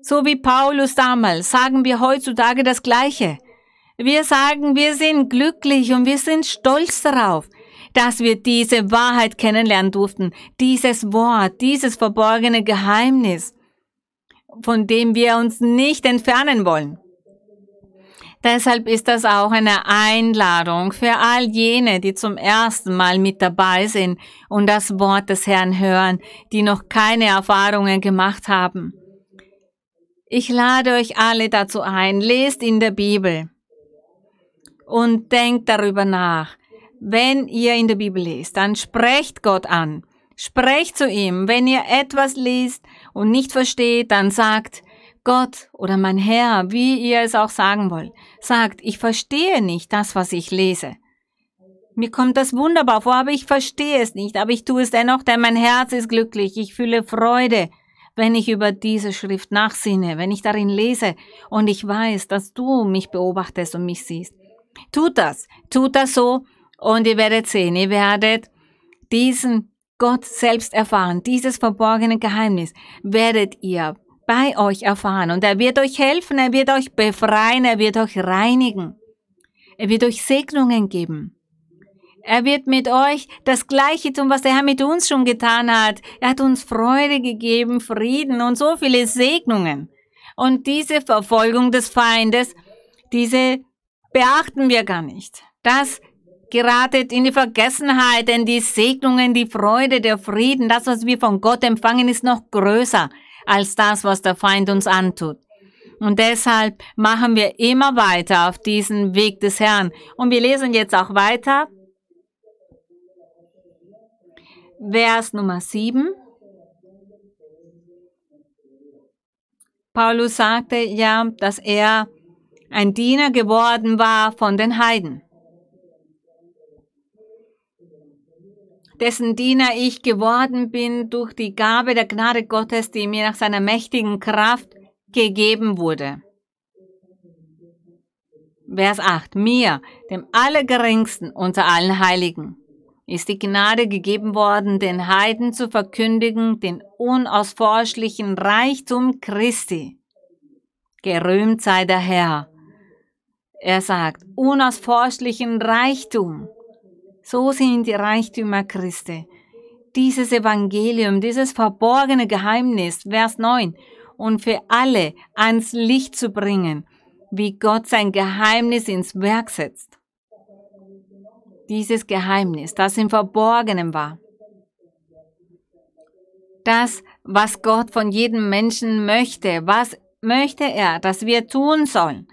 so wie Paulus damals, sagen wir heutzutage das Gleiche. Wir sagen, wir sind glücklich und wir sind stolz darauf, dass wir diese Wahrheit kennenlernen durften, dieses Wort, dieses verborgene Geheimnis, von dem wir uns nicht entfernen wollen. Deshalb ist das auch eine Einladung für all jene, die zum ersten Mal mit dabei sind und das Wort des Herrn hören, die noch keine Erfahrungen gemacht haben. Ich lade euch alle dazu ein, lest in der Bibel und denkt darüber nach. Wenn ihr in der Bibel lest, dann sprecht Gott an. Sprecht zu ihm. Wenn ihr etwas liest und nicht versteht, dann sagt Gott oder mein Herr, wie ihr es auch sagen wollt, sagt, ich verstehe nicht das, was ich lese. Mir kommt das wunderbar vor, aber ich verstehe es nicht, aber ich tue es dennoch, denn mein Herz ist glücklich, ich fühle Freude, wenn ich über diese Schrift nachsinne, wenn ich darin lese und ich weiß, dass du mich beobachtest und mich siehst. Tut das, tut das so und ihr werdet sehen, ihr werdet diesen Gott selbst erfahren, dieses verborgene Geheimnis werdet ihr bei euch erfahren und er wird euch helfen, er wird euch befreien, er wird euch reinigen. Er wird euch Segnungen geben. Er wird mit euch das Gleiche tun, was der Herr mit uns schon getan hat. Er hat uns Freude gegeben, Frieden und so viele Segnungen. Und diese Verfolgung des Feindes, diese beachten wir gar nicht. Das geratet in die Vergessenheit, denn die Segnungen, die Freude, der Frieden, das, was wir von Gott empfangen, ist noch größer als das, was der Feind uns antut. Und deshalb machen wir immer weiter auf diesen Weg des Herrn. Und wir lesen jetzt auch weiter. Vers Nummer 7. Paulus sagte ja, dass er ein Diener geworden war von den Heiden, dessen Diener ich geworden bin durch die Gabe der Gnade Gottes, die mir nach seiner mächtigen Kraft gegeben wurde. Vers 8. Mir, dem Allergeringsten unter allen Heiligen, ist die Gnade gegeben worden, den Heiden zu verkündigen, den unausforschlichen Reichtum Christi. Gerühmt sei der Herr, er sagt, unausforschlichen Reichtum. So sind die Reichtümer Christi. Dieses Evangelium, dieses verborgene Geheimnis, Vers 9, und für alle ans Licht zu bringen, wie Gott sein Geheimnis ins Werk setzt. Dieses Geheimnis, das im Verborgenen war. Das, was Gott von jedem Menschen möchte, was möchte er, dass wir tun sollen.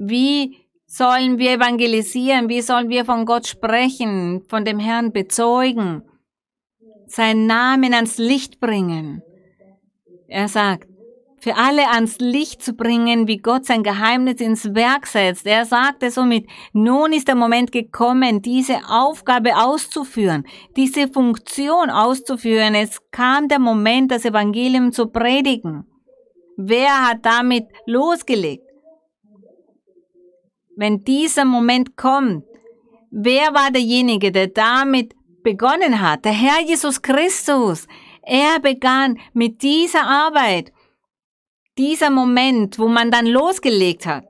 Wie sollen wir evangelisieren? Wie sollen wir von Gott sprechen, von dem Herrn bezeugen, seinen Namen ans Licht bringen? Er sagt, für alle ans Licht zu bringen, wie Gott sein Geheimnis ins Werk setzt. Er sagte somit, nun ist der Moment gekommen, diese Aufgabe auszuführen, diese Funktion auszuführen. Es kam der Moment, das Evangelium zu predigen. Wer hat damit losgelegt? Wenn dieser Moment kommt, wer war derjenige, der damit begonnen hat? Der Herr Jesus Christus. Er begann mit dieser Arbeit, dieser Moment, wo man dann losgelegt hat.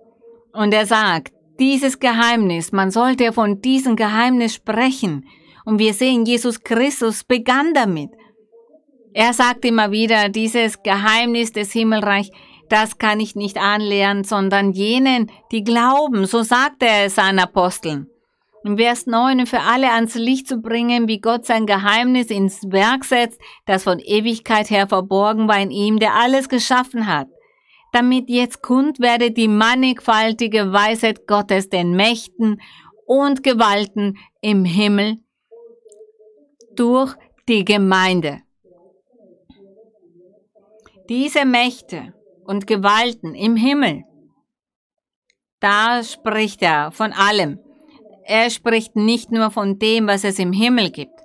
Und er sagt, dieses Geheimnis, man sollte von diesem Geheimnis sprechen. Und wir sehen, Jesus Christus begann damit. Er sagt immer wieder, dieses Geheimnis des Himmelreichs, das kann ich nicht anlernen, sondern jenen, die glauben. So sagt er es seinen Aposteln. In Vers 9, für alle ans Licht zu bringen, wie Gott sein Geheimnis ins Werk setzt, das von Ewigkeit her verborgen war in ihm, der alles geschaffen hat. Damit jetzt kund werde die mannigfaltige Weisheit Gottes den Mächten und Gewalten im Himmel durch die Gemeinde. Diese Mächte und Gewalten im Himmel. Da spricht er von allem. Er spricht nicht nur von dem, was es im Himmel gibt,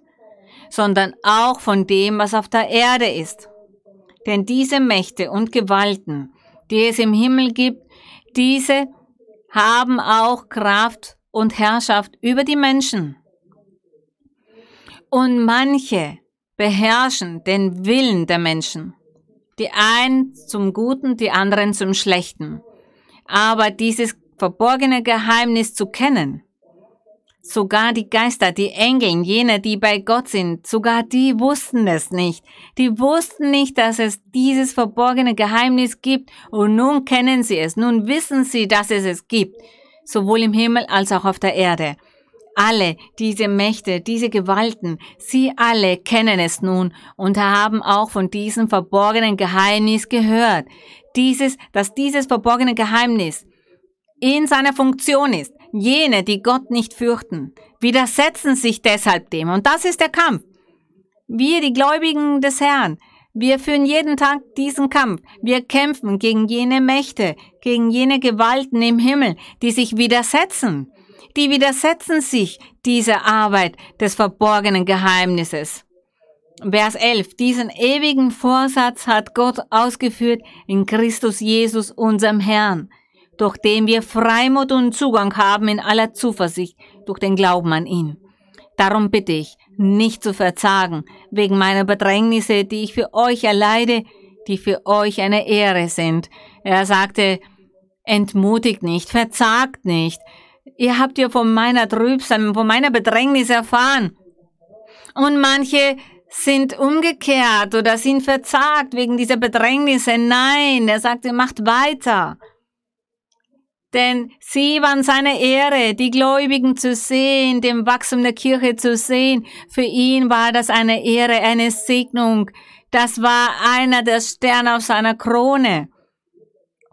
sondern auch von dem, was auf der Erde ist. Denn diese Mächte und Gewalten, die es im Himmel gibt, diese haben auch Kraft und Herrschaft über die Menschen. Und manche beherrschen den Willen der Menschen. Die einen zum Guten, die anderen zum Schlechten. Aber dieses verborgene Geheimnis zu kennen, sogar die Geister, die Engel, jene, die bei Gott sind, sogar die wussten es nicht. Die wussten nicht, dass es dieses verborgene Geheimnis gibt und nun kennen sie es, nun wissen sie, dass es es gibt, sowohl im Himmel als auch auf der Erde alle diese Mächte, diese Gewalten, sie alle kennen es nun und haben auch von diesem verborgenen Geheimnis gehört. Dieses, dass dieses verborgene Geheimnis in seiner Funktion ist. Jene, die Gott nicht fürchten, widersetzen sich deshalb dem. Und das ist der Kampf. Wir, die Gläubigen des Herrn, wir führen jeden Tag diesen Kampf. Wir kämpfen gegen jene Mächte, gegen jene Gewalten im Himmel, die sich widersetzen die widersetzen sich dieser Arbeit des verborgenen Geheimnisses. Vers 11. Diesen ewigen Vorsatz hat Gott ausgeführt in Christus Jesus, unserem Herrn, durch den wir Freimut und Zugang haben in aller Zuversicht durch den Glauben an ihn. Darum bitte ich, nicht zu verzagen, wegen meiner Bedrängnisse, die ich für euch erleide, die für euch eine Ehre sind. Er sagte, entmutigt nicht, verzagt nicht, Ihr habt ja von meiner Trübsal, von meiner Bedrängnis erfahren. Und manche sind umgekehrt oder sind verzagt wegen dieser Bedrängnisse. Nein, er sagte, macht weiter. Denn sie waren seine Ehre, die Gläubigen zu sehen, dem Wachstum der Kirche zu sehen. Für ihn war das eine Ehre, eine Segnung. Das war einer der Sterne auf seiner Krone.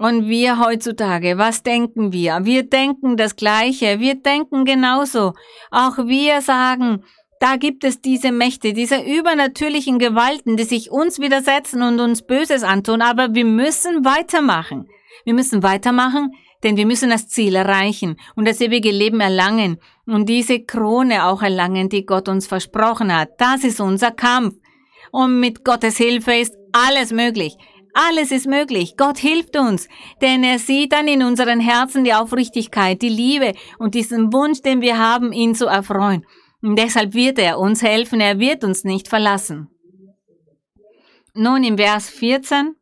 Und wir heutzutage, was denken wir? Wir denken das Gleiche, wir denken genauso. Auch wir sagen, da gibt es diese Mächte, diese übernatürlichen Gewalten, die sich uns widersetzen und uns Böses antun, aber wir müssen weitermachen. Wir müssen weitermachen, denn wir müssen das Ziel erreichen und das ewige Leben erlangen und diese Krone auch erlangen, die Gott uns versprochen hat. Das ist unser Kampf. Und mit Gottes Hilfe ist alles möglich. Alles ist möglich. Gott hilft uns, denn er sieht dann in unseren Herzen die Aufrichtigkeit, die Liebe und diesen Wunsch, den wir haben, ihn zu erfreuen. Und deshalb wird er uns helfen, er wird uns nicht verlassen. Nun im Vers 14,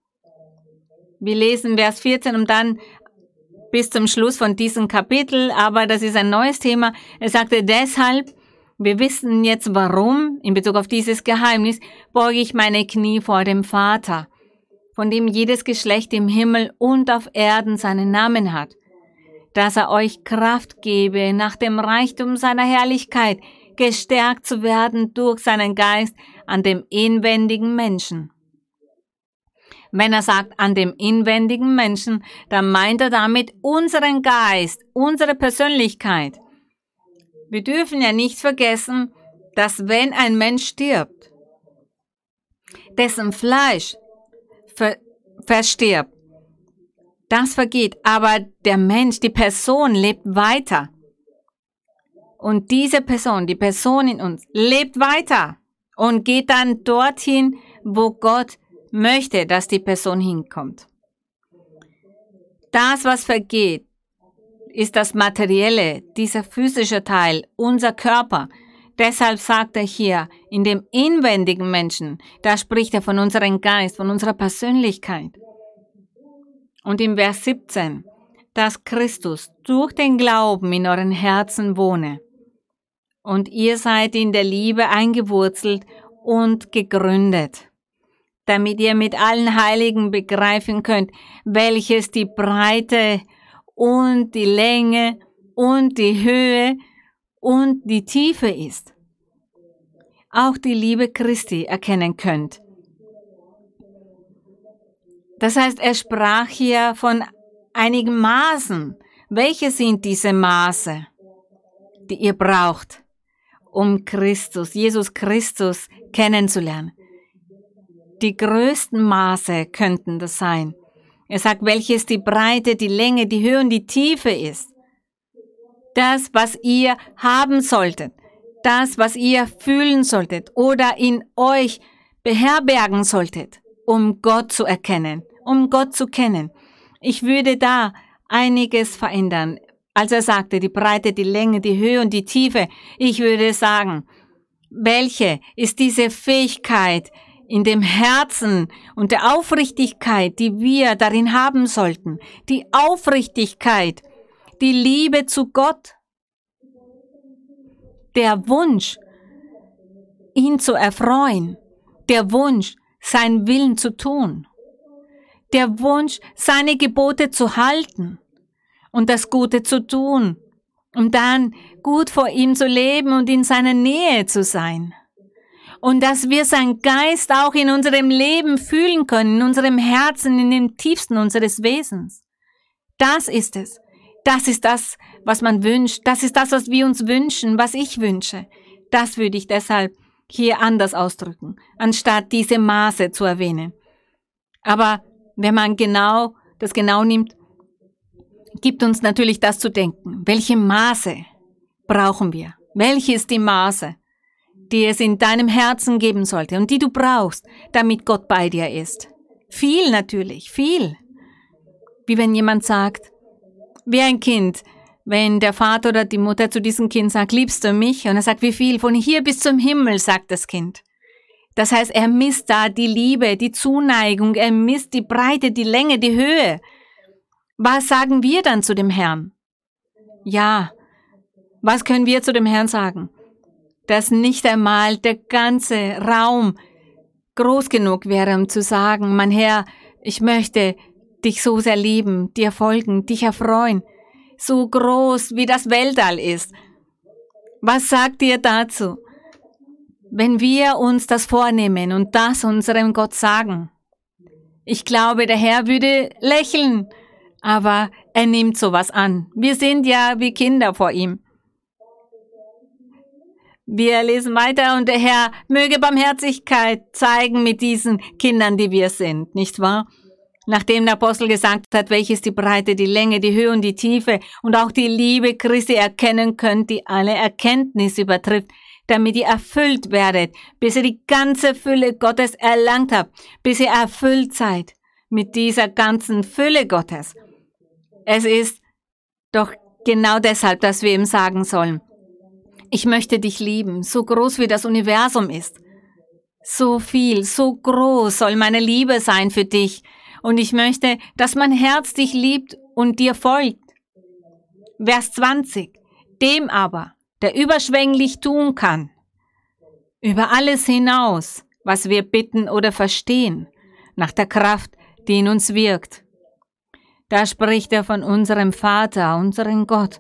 wir lesen Vers 14 und dann bis zum Schluss von diesem Kapitel, aber das ist ein neues Thema. Er sagte deshalb, wir wissen jetzt warum, in Bezug auf dieses Geheimnis, beuge ich meine Knie vor dem Vater von dem jedes Geschlecht im Himmel und auf Erden seinen Namen hat, dass er euch Kraft gebe, nach dem Reichtum seiner Herrlichkeit gestärkt zu werden durch seinen Geist an dem inwendigen Menschen. Wenn er sagt an dem inwendigen Menschen, dann meint er damit unseren Geist, unsere Persönlichkeit. Wir dürfen ja nicht vergessen, dass wenn ein Mensch stirbt, dessen Fleisch ver verstirbt. Das vergeht, aber der Mensch, die Person lebt weiter. Und diese Person, die Person in uns, lebt weiter und geht dann dorthin, wo Gott möchte, dass die Person hinkommt. Das, was vergeht, ist das Materielle, dieser physische Teil, unser Körper. Deshalb sagt er hier, in dem inwendigen Menschen, da spricht er von unserem Geist, von unserer Persönlichkeit. Und im Vers 17, dass Christus durch den Glauben in euren Herzen wohne. Und ihr seid in der Liebe eingewurzelt und gegründet, damit ihr mit allen Heiligen begreifen könnt, welches die Breite und die Länge und die Höhe und die Tiefe ist. Auch die Liebe Christi erkennen könnt. Das heißt, er sprach hier von einigen Maßen. Welche sind diese Maße, die ihr braucht, um Christus, Jesus Christus kennenzulernen? Die größten Maße könnten das sein. Er sagt, welches die Breite, die Länge, die Höhe und die Tiefe ist. Das, was ihr haben solltet, das, was ihr fühlen solltet oder in euch beherbergen solltet, um Gott zu erkennen, um Gott zu kennen. Ich würde da einiges verändern. Als er sagte, die Breite, die Länge, die Höhe und die Tiefe, ich würde sagen, welche ist diese Fähigkeit in dem Herzen und der Aufrichtigkeit, die wir darin haben sollten, die Aufrichtigkeit, die Liebe zu Gott, der Wunsch, ihn zu erfreuen, der Wunsch, seinen Willen zu tun der Wunsch, seine Gebote zu halten und das Gute zu tun, um dann gut vor ihm zu leben und in seiner Nähe zu sein. Und dass wir seinen Geist auch in unserem Leben fühlen können, in unserem Herzen, in dem tiefsten unseres Wesens. Das ist es. Das ist das, was man wünscht. Das ist das, was wir uns wünschen, was ich wünsche. Das würde ich deshalb hier anders ausdrücken, anstatt diese Maße zu erwähnen. Aber wenn man genau das genau nimmt, gibt uns natürlich das zu denken. Welche Maße brauchen wir? Welche ist die Maße, die es in deinem Herzen geben sollte und die du brauchst, damit Gott bei dir ist? Viel natürlich, viel. Wie wenn jemand sagt, wie ein Kind, wenn der Vater oder die Mutter zu diesem Kind sagt, liebst du mich? Und er sagt, wie viel? Von hier bis zum Himmel, sagt das Kind. Das heißt, er misst da die Liebe, die Zuneigung, er misst die Breite, die Länge, die Höhe. Was sagen wir dann zu dem Herrn? Ja, was können wir zu dem Herrn sagen? Dass nicht einmal der ganze Raum groß genug wäre, um zu sagen, mein Herr, ich möchte dich so sehr lieben, dir folgen, dich erfreuen, so groß wie das Weltall ist. Was sagt ihr dazu? wenn wir uns das vornehmen und das unserem Gott sagen. Ich glaube, der Herr würde lächeln, aber er nimmt sowas an. Wir sind ja wie Kinder vor ihm. Wir lesen weiter und der Herr möge Barmherzigkeit zeigen mit diesen Kindern, die wir sind, nicht wahr? Nachdem der Apostel gesagt hat, welches die Breite, die Länge, die Höhe und die Tiefe und auch die Liebe Christi erkennen könnt, die alle Erkenntnis übertrifft, damit ihr erfüllt werdet, bis ihr die ganze Fülle Gottes erlangt habt, bis ihr erfüllt seid mit dieser ganzen Fülle Gottes. Es ist doch genau deshalb, dass wir ihm sagen sollen, ich möchte dich lieben, so groß wie das Universum ist. So viel, so groß soll meine Liebe sein für dich. Und ich möchte, dass mein Herz dich liebt und dir folgt. Vers 20. Dem aber, der überschwänglich tun kann, über alles hinaus, was wir bitten oder verstehen, nach der Kraft, die in uns wirkt. Da spricht er von unserem Vater, unserem Gott.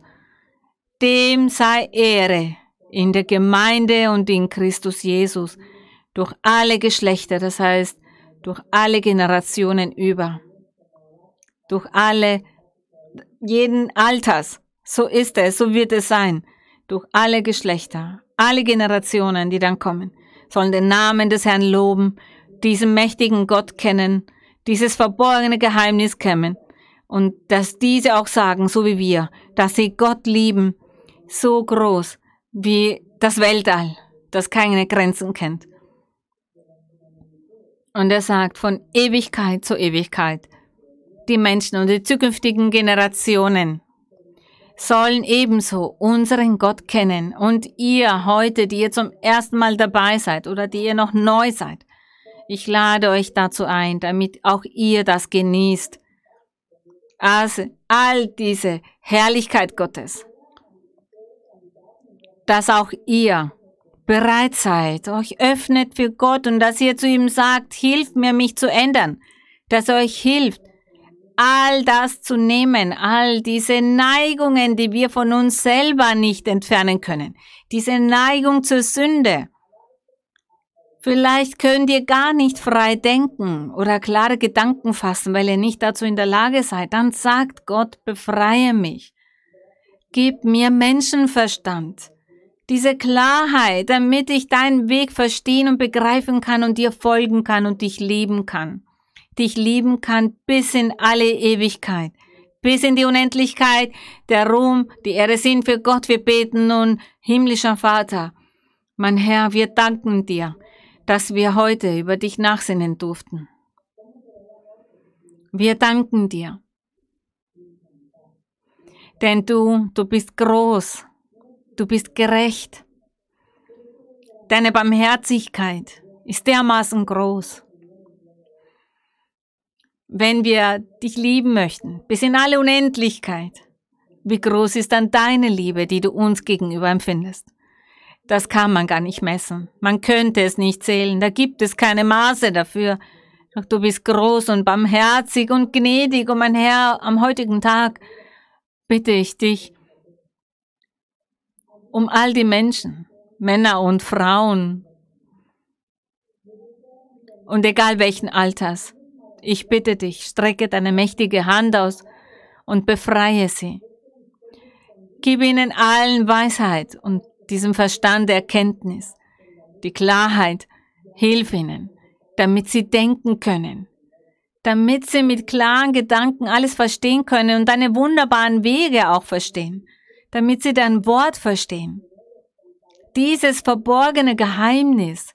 Dem sei Ehre in der Gemeinde und in Christus Jesus durch alle Geschlechter, das heißt durch alle Generationen über, durch alle, jeden Alters. So ist es, so wird es sein durch alle Geschlechter, alle Generationen, die dann kommen, sollen den Namen des Herrn loben, diesen mächtigen Gott kennen, dieses verborgene Geheimnis kennen und dass diese auch sagen, so wie wir, dass sie Gott lieben, so groß wie das Weltall, das keine Grenzen kennt. Und er sagt von Ewigkeit zu Ewigkeit, die Menschen und die zukünftigen Generationen sollen ebenso unseren Gott kennen. Und ihr heute, die ihr zum ersten Mal dabei seid oder die ihr noch neu seid, ich lade euch dazu ein, damit auch ihr das genießt. Also all diese Herrlichkeit Gottes, dass auch ihr bereit seid, euch öffnet für Gott und dass ihr zu ihm sagt, hilf mir, mich zu ändern, dass er euch hilft, all das zu nehmen, all diese Neigungen, die wir von uns selber nicht entfernen können, diese Neigung zur Sünde. Vielleicht könnt ihr gar nicht frei denken oder klare Gedanken fassen, weil ihr nicht dazu in der Lage seid. Dann sagt Gott, befreie mich. Gib mir Menschenverstand, diese Klarheit, damit ich deinen Weg verstehen und begreifen kann und dir folgen kann und dich lieben kann dich lieben kann bis in alle Ewigkeit, bis in die Unendlichkeit. Der Ruhm, die Ehre sind für Gott. Wir beten nun, himmlischer Vater. Mein Herr, wir danken dir, dass wir heute über dich nachsinnen durften. Wir danken dir. Denn du, du bist groß, du bist gerecht. Deine Barmherzigkeit ist dermaßen groß wenn wir dich lieben möchten, bis in alle Unendlichkeit, wie groß ist dann deine Liebe, die du uns gegenüber empfindest? Das kann man gar nicht messen. Man könnte es nicht zählen. Da gibt es keine Maße dafür. Doch du bist groß und barmherzig und gnädig. Und mein Herr, am heutigen Tag bitte ich dich um all die Menschen, Männer und Frauen, und egal welchen Alters, ich bitte dich, strecke deine mächtige Hand aus und befreie sie. Gib ihnen allen Weisheit und diesem Verstand Erkenntnis, die Klarheit, hilf ihnen, damit sie denken können, damit sie mit klaren Gedanken alles verstehen können und deine wunderbaren Wege auch verstehen, damit sie dein Wort verstehen. Dieses verborgene Geheimnis,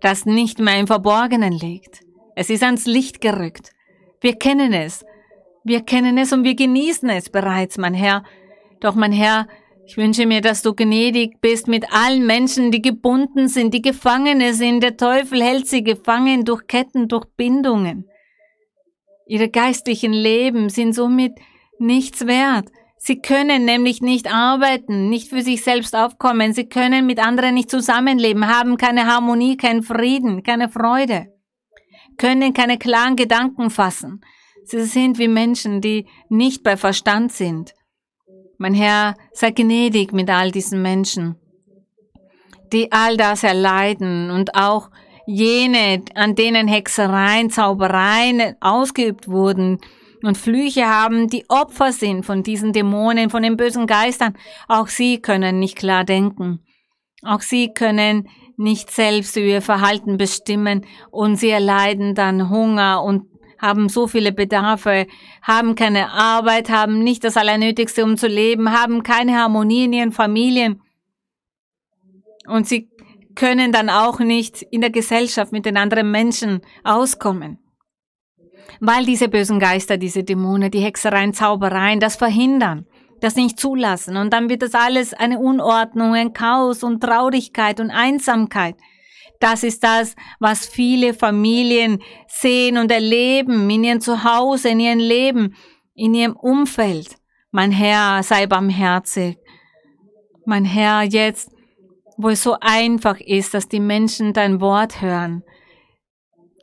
das nicht mehr im Verborgenen liegt, es ist ans Licht gerückt. Wir kennen es. Wir kennen es und wir genießen es bereits, mein Herr. Doch, mein Herr, ich wünsche mir, dass du gnädig bist mit allen Menschen, die gebunden sind, die Gefangene sind. Der Teufel hält sie gefangen durch Ketten, durch Bindungen. Ihre geistlichen Leben sind somit nichts wert. Sie können nämlich nicht arbeiten, nicht für sich selbst aufkommen. Sie können mit anderen nicht zusammenleben, haben keine Harmonie, keinen Frieden, keine Freude können keine klaren Gedanken fassen. Sie sind wie Menschen, die nicht bei Verstand sind. Mein Herr, sei gnädig mit all diesen Menschen, die all das erleiden und auch jene, an denen Hexereien, Zaubereien ausgeübt wurden und Flüche haben, die Opfer sind von diesen Dämonen, von den bösen Geistern. Auch sie können nicht klar denken. Auch sie können nicht selbst ihr Verhalten bestimmen und sie erleiden dann Hunger und haben so viele Bedarfe, haben keine Arbeit, haben nicht das Allernötigste, um zu leben, haben keine Harmonie in ihren Familien. Und sie können dann auch nicht in der Gesellschaft mit den anderen Menschen auskommen. Weil diese bösen Geister, diese Dämonen, die Hexereien, Zaubereien das verhindern das nicht zulassen. Und dann wird das alles eine Unordnung, ein Chaos und Traurigkeit und Einsamkeit. Das ist das, was viele Familien sehen und erleben in ihrem Zuhause, in ihrem Leben, in ihrem Umfeld. Mein Herr, sei barmherzig. Mein Herr, jetzt, wo es so einfach ist, dass die Menschen dein Wort hören.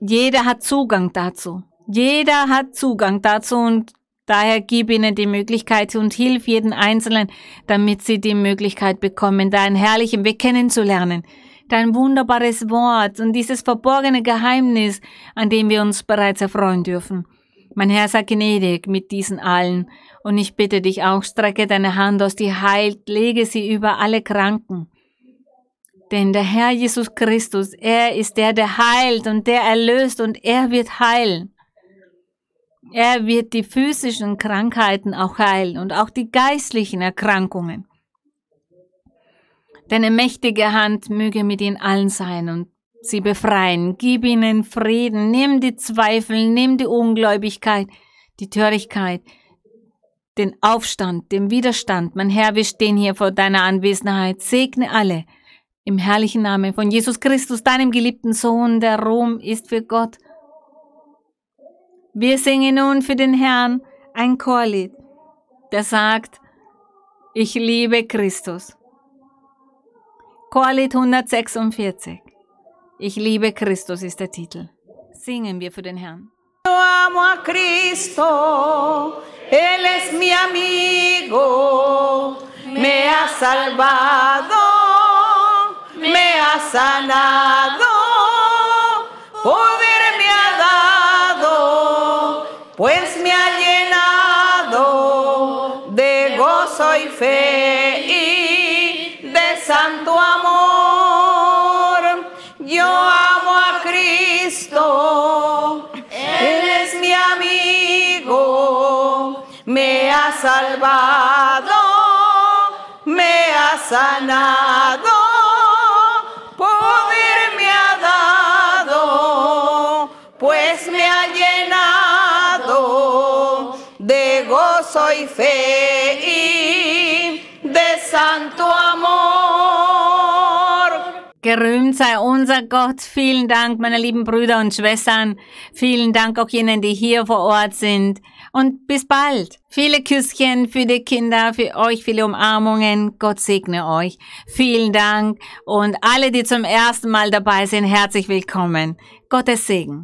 Jeder hat Zugang dazu. Jeder hat Zugang dazu und Daher gib ihnen die Möglichkeit und hilf jeden Einzelnen, damit sie die Möglichkeit bekommen, deinen herrlichen Weg kennenzulernen. Dein wunderbares Wort und dieses verborgene Geheimnis, an dem wir uns bereits erfreuen dürfen. Mein Herr, sei gnädig mit diesen allen. Und ich bitte dich auch, strecke deine Hand aus, die heilt, lege sie über alle Kranken. Denn der Herr Jesus Christus, er ist der, der heilt und der erlöst und er wird heilen. Er wird die physischen Krankheiten auch heilen und auch die geistlichen Erkrankungen. Deine mächtige Hand möge mit ihnen allen sein und sie befreien. Gib ihnen Frieden. Nimm die Zweifel, nimm die Ungläubigkeit, die Törigkeit, den Aufstand, den Widerstand. Mein Herr, wir stehen hier vor deiner Anwesenheit. Segne alle. Im herrlichen Namen von Jesus Christus, deinem geliebten Sohn, der Ruhm ist für Gott. Wir singen nun für den Herrn ein Chorlied, der sagt, ich liebe Christus. Chorlied 146. Ich liebe Christus ist der Titel. Singen wir für den Herrn. Yo amo a Cristo, Él es mi amigo, me ha salvado, me ha sanado, poder pues me ha llenado de gozo y fe y de santo amor. Yo amo a Cristo, Él es mi amigo, me ha salvado, me ha sanado, de gozo y fe y de santo amor. Gerühmt sei unser Gott. Vielen Dank, meine lieben Brüder und Schwestern. Vielen Dank auch jenen, die hier vor Ort sind. Und bis bald. Viele Küsschen für die Kinder, für euch viele Umarmungen. Gott segne euch. Vielen Dank. Und alle, die zum ersten Mal dabei sind, herzlich willkommen. Gottes Segen.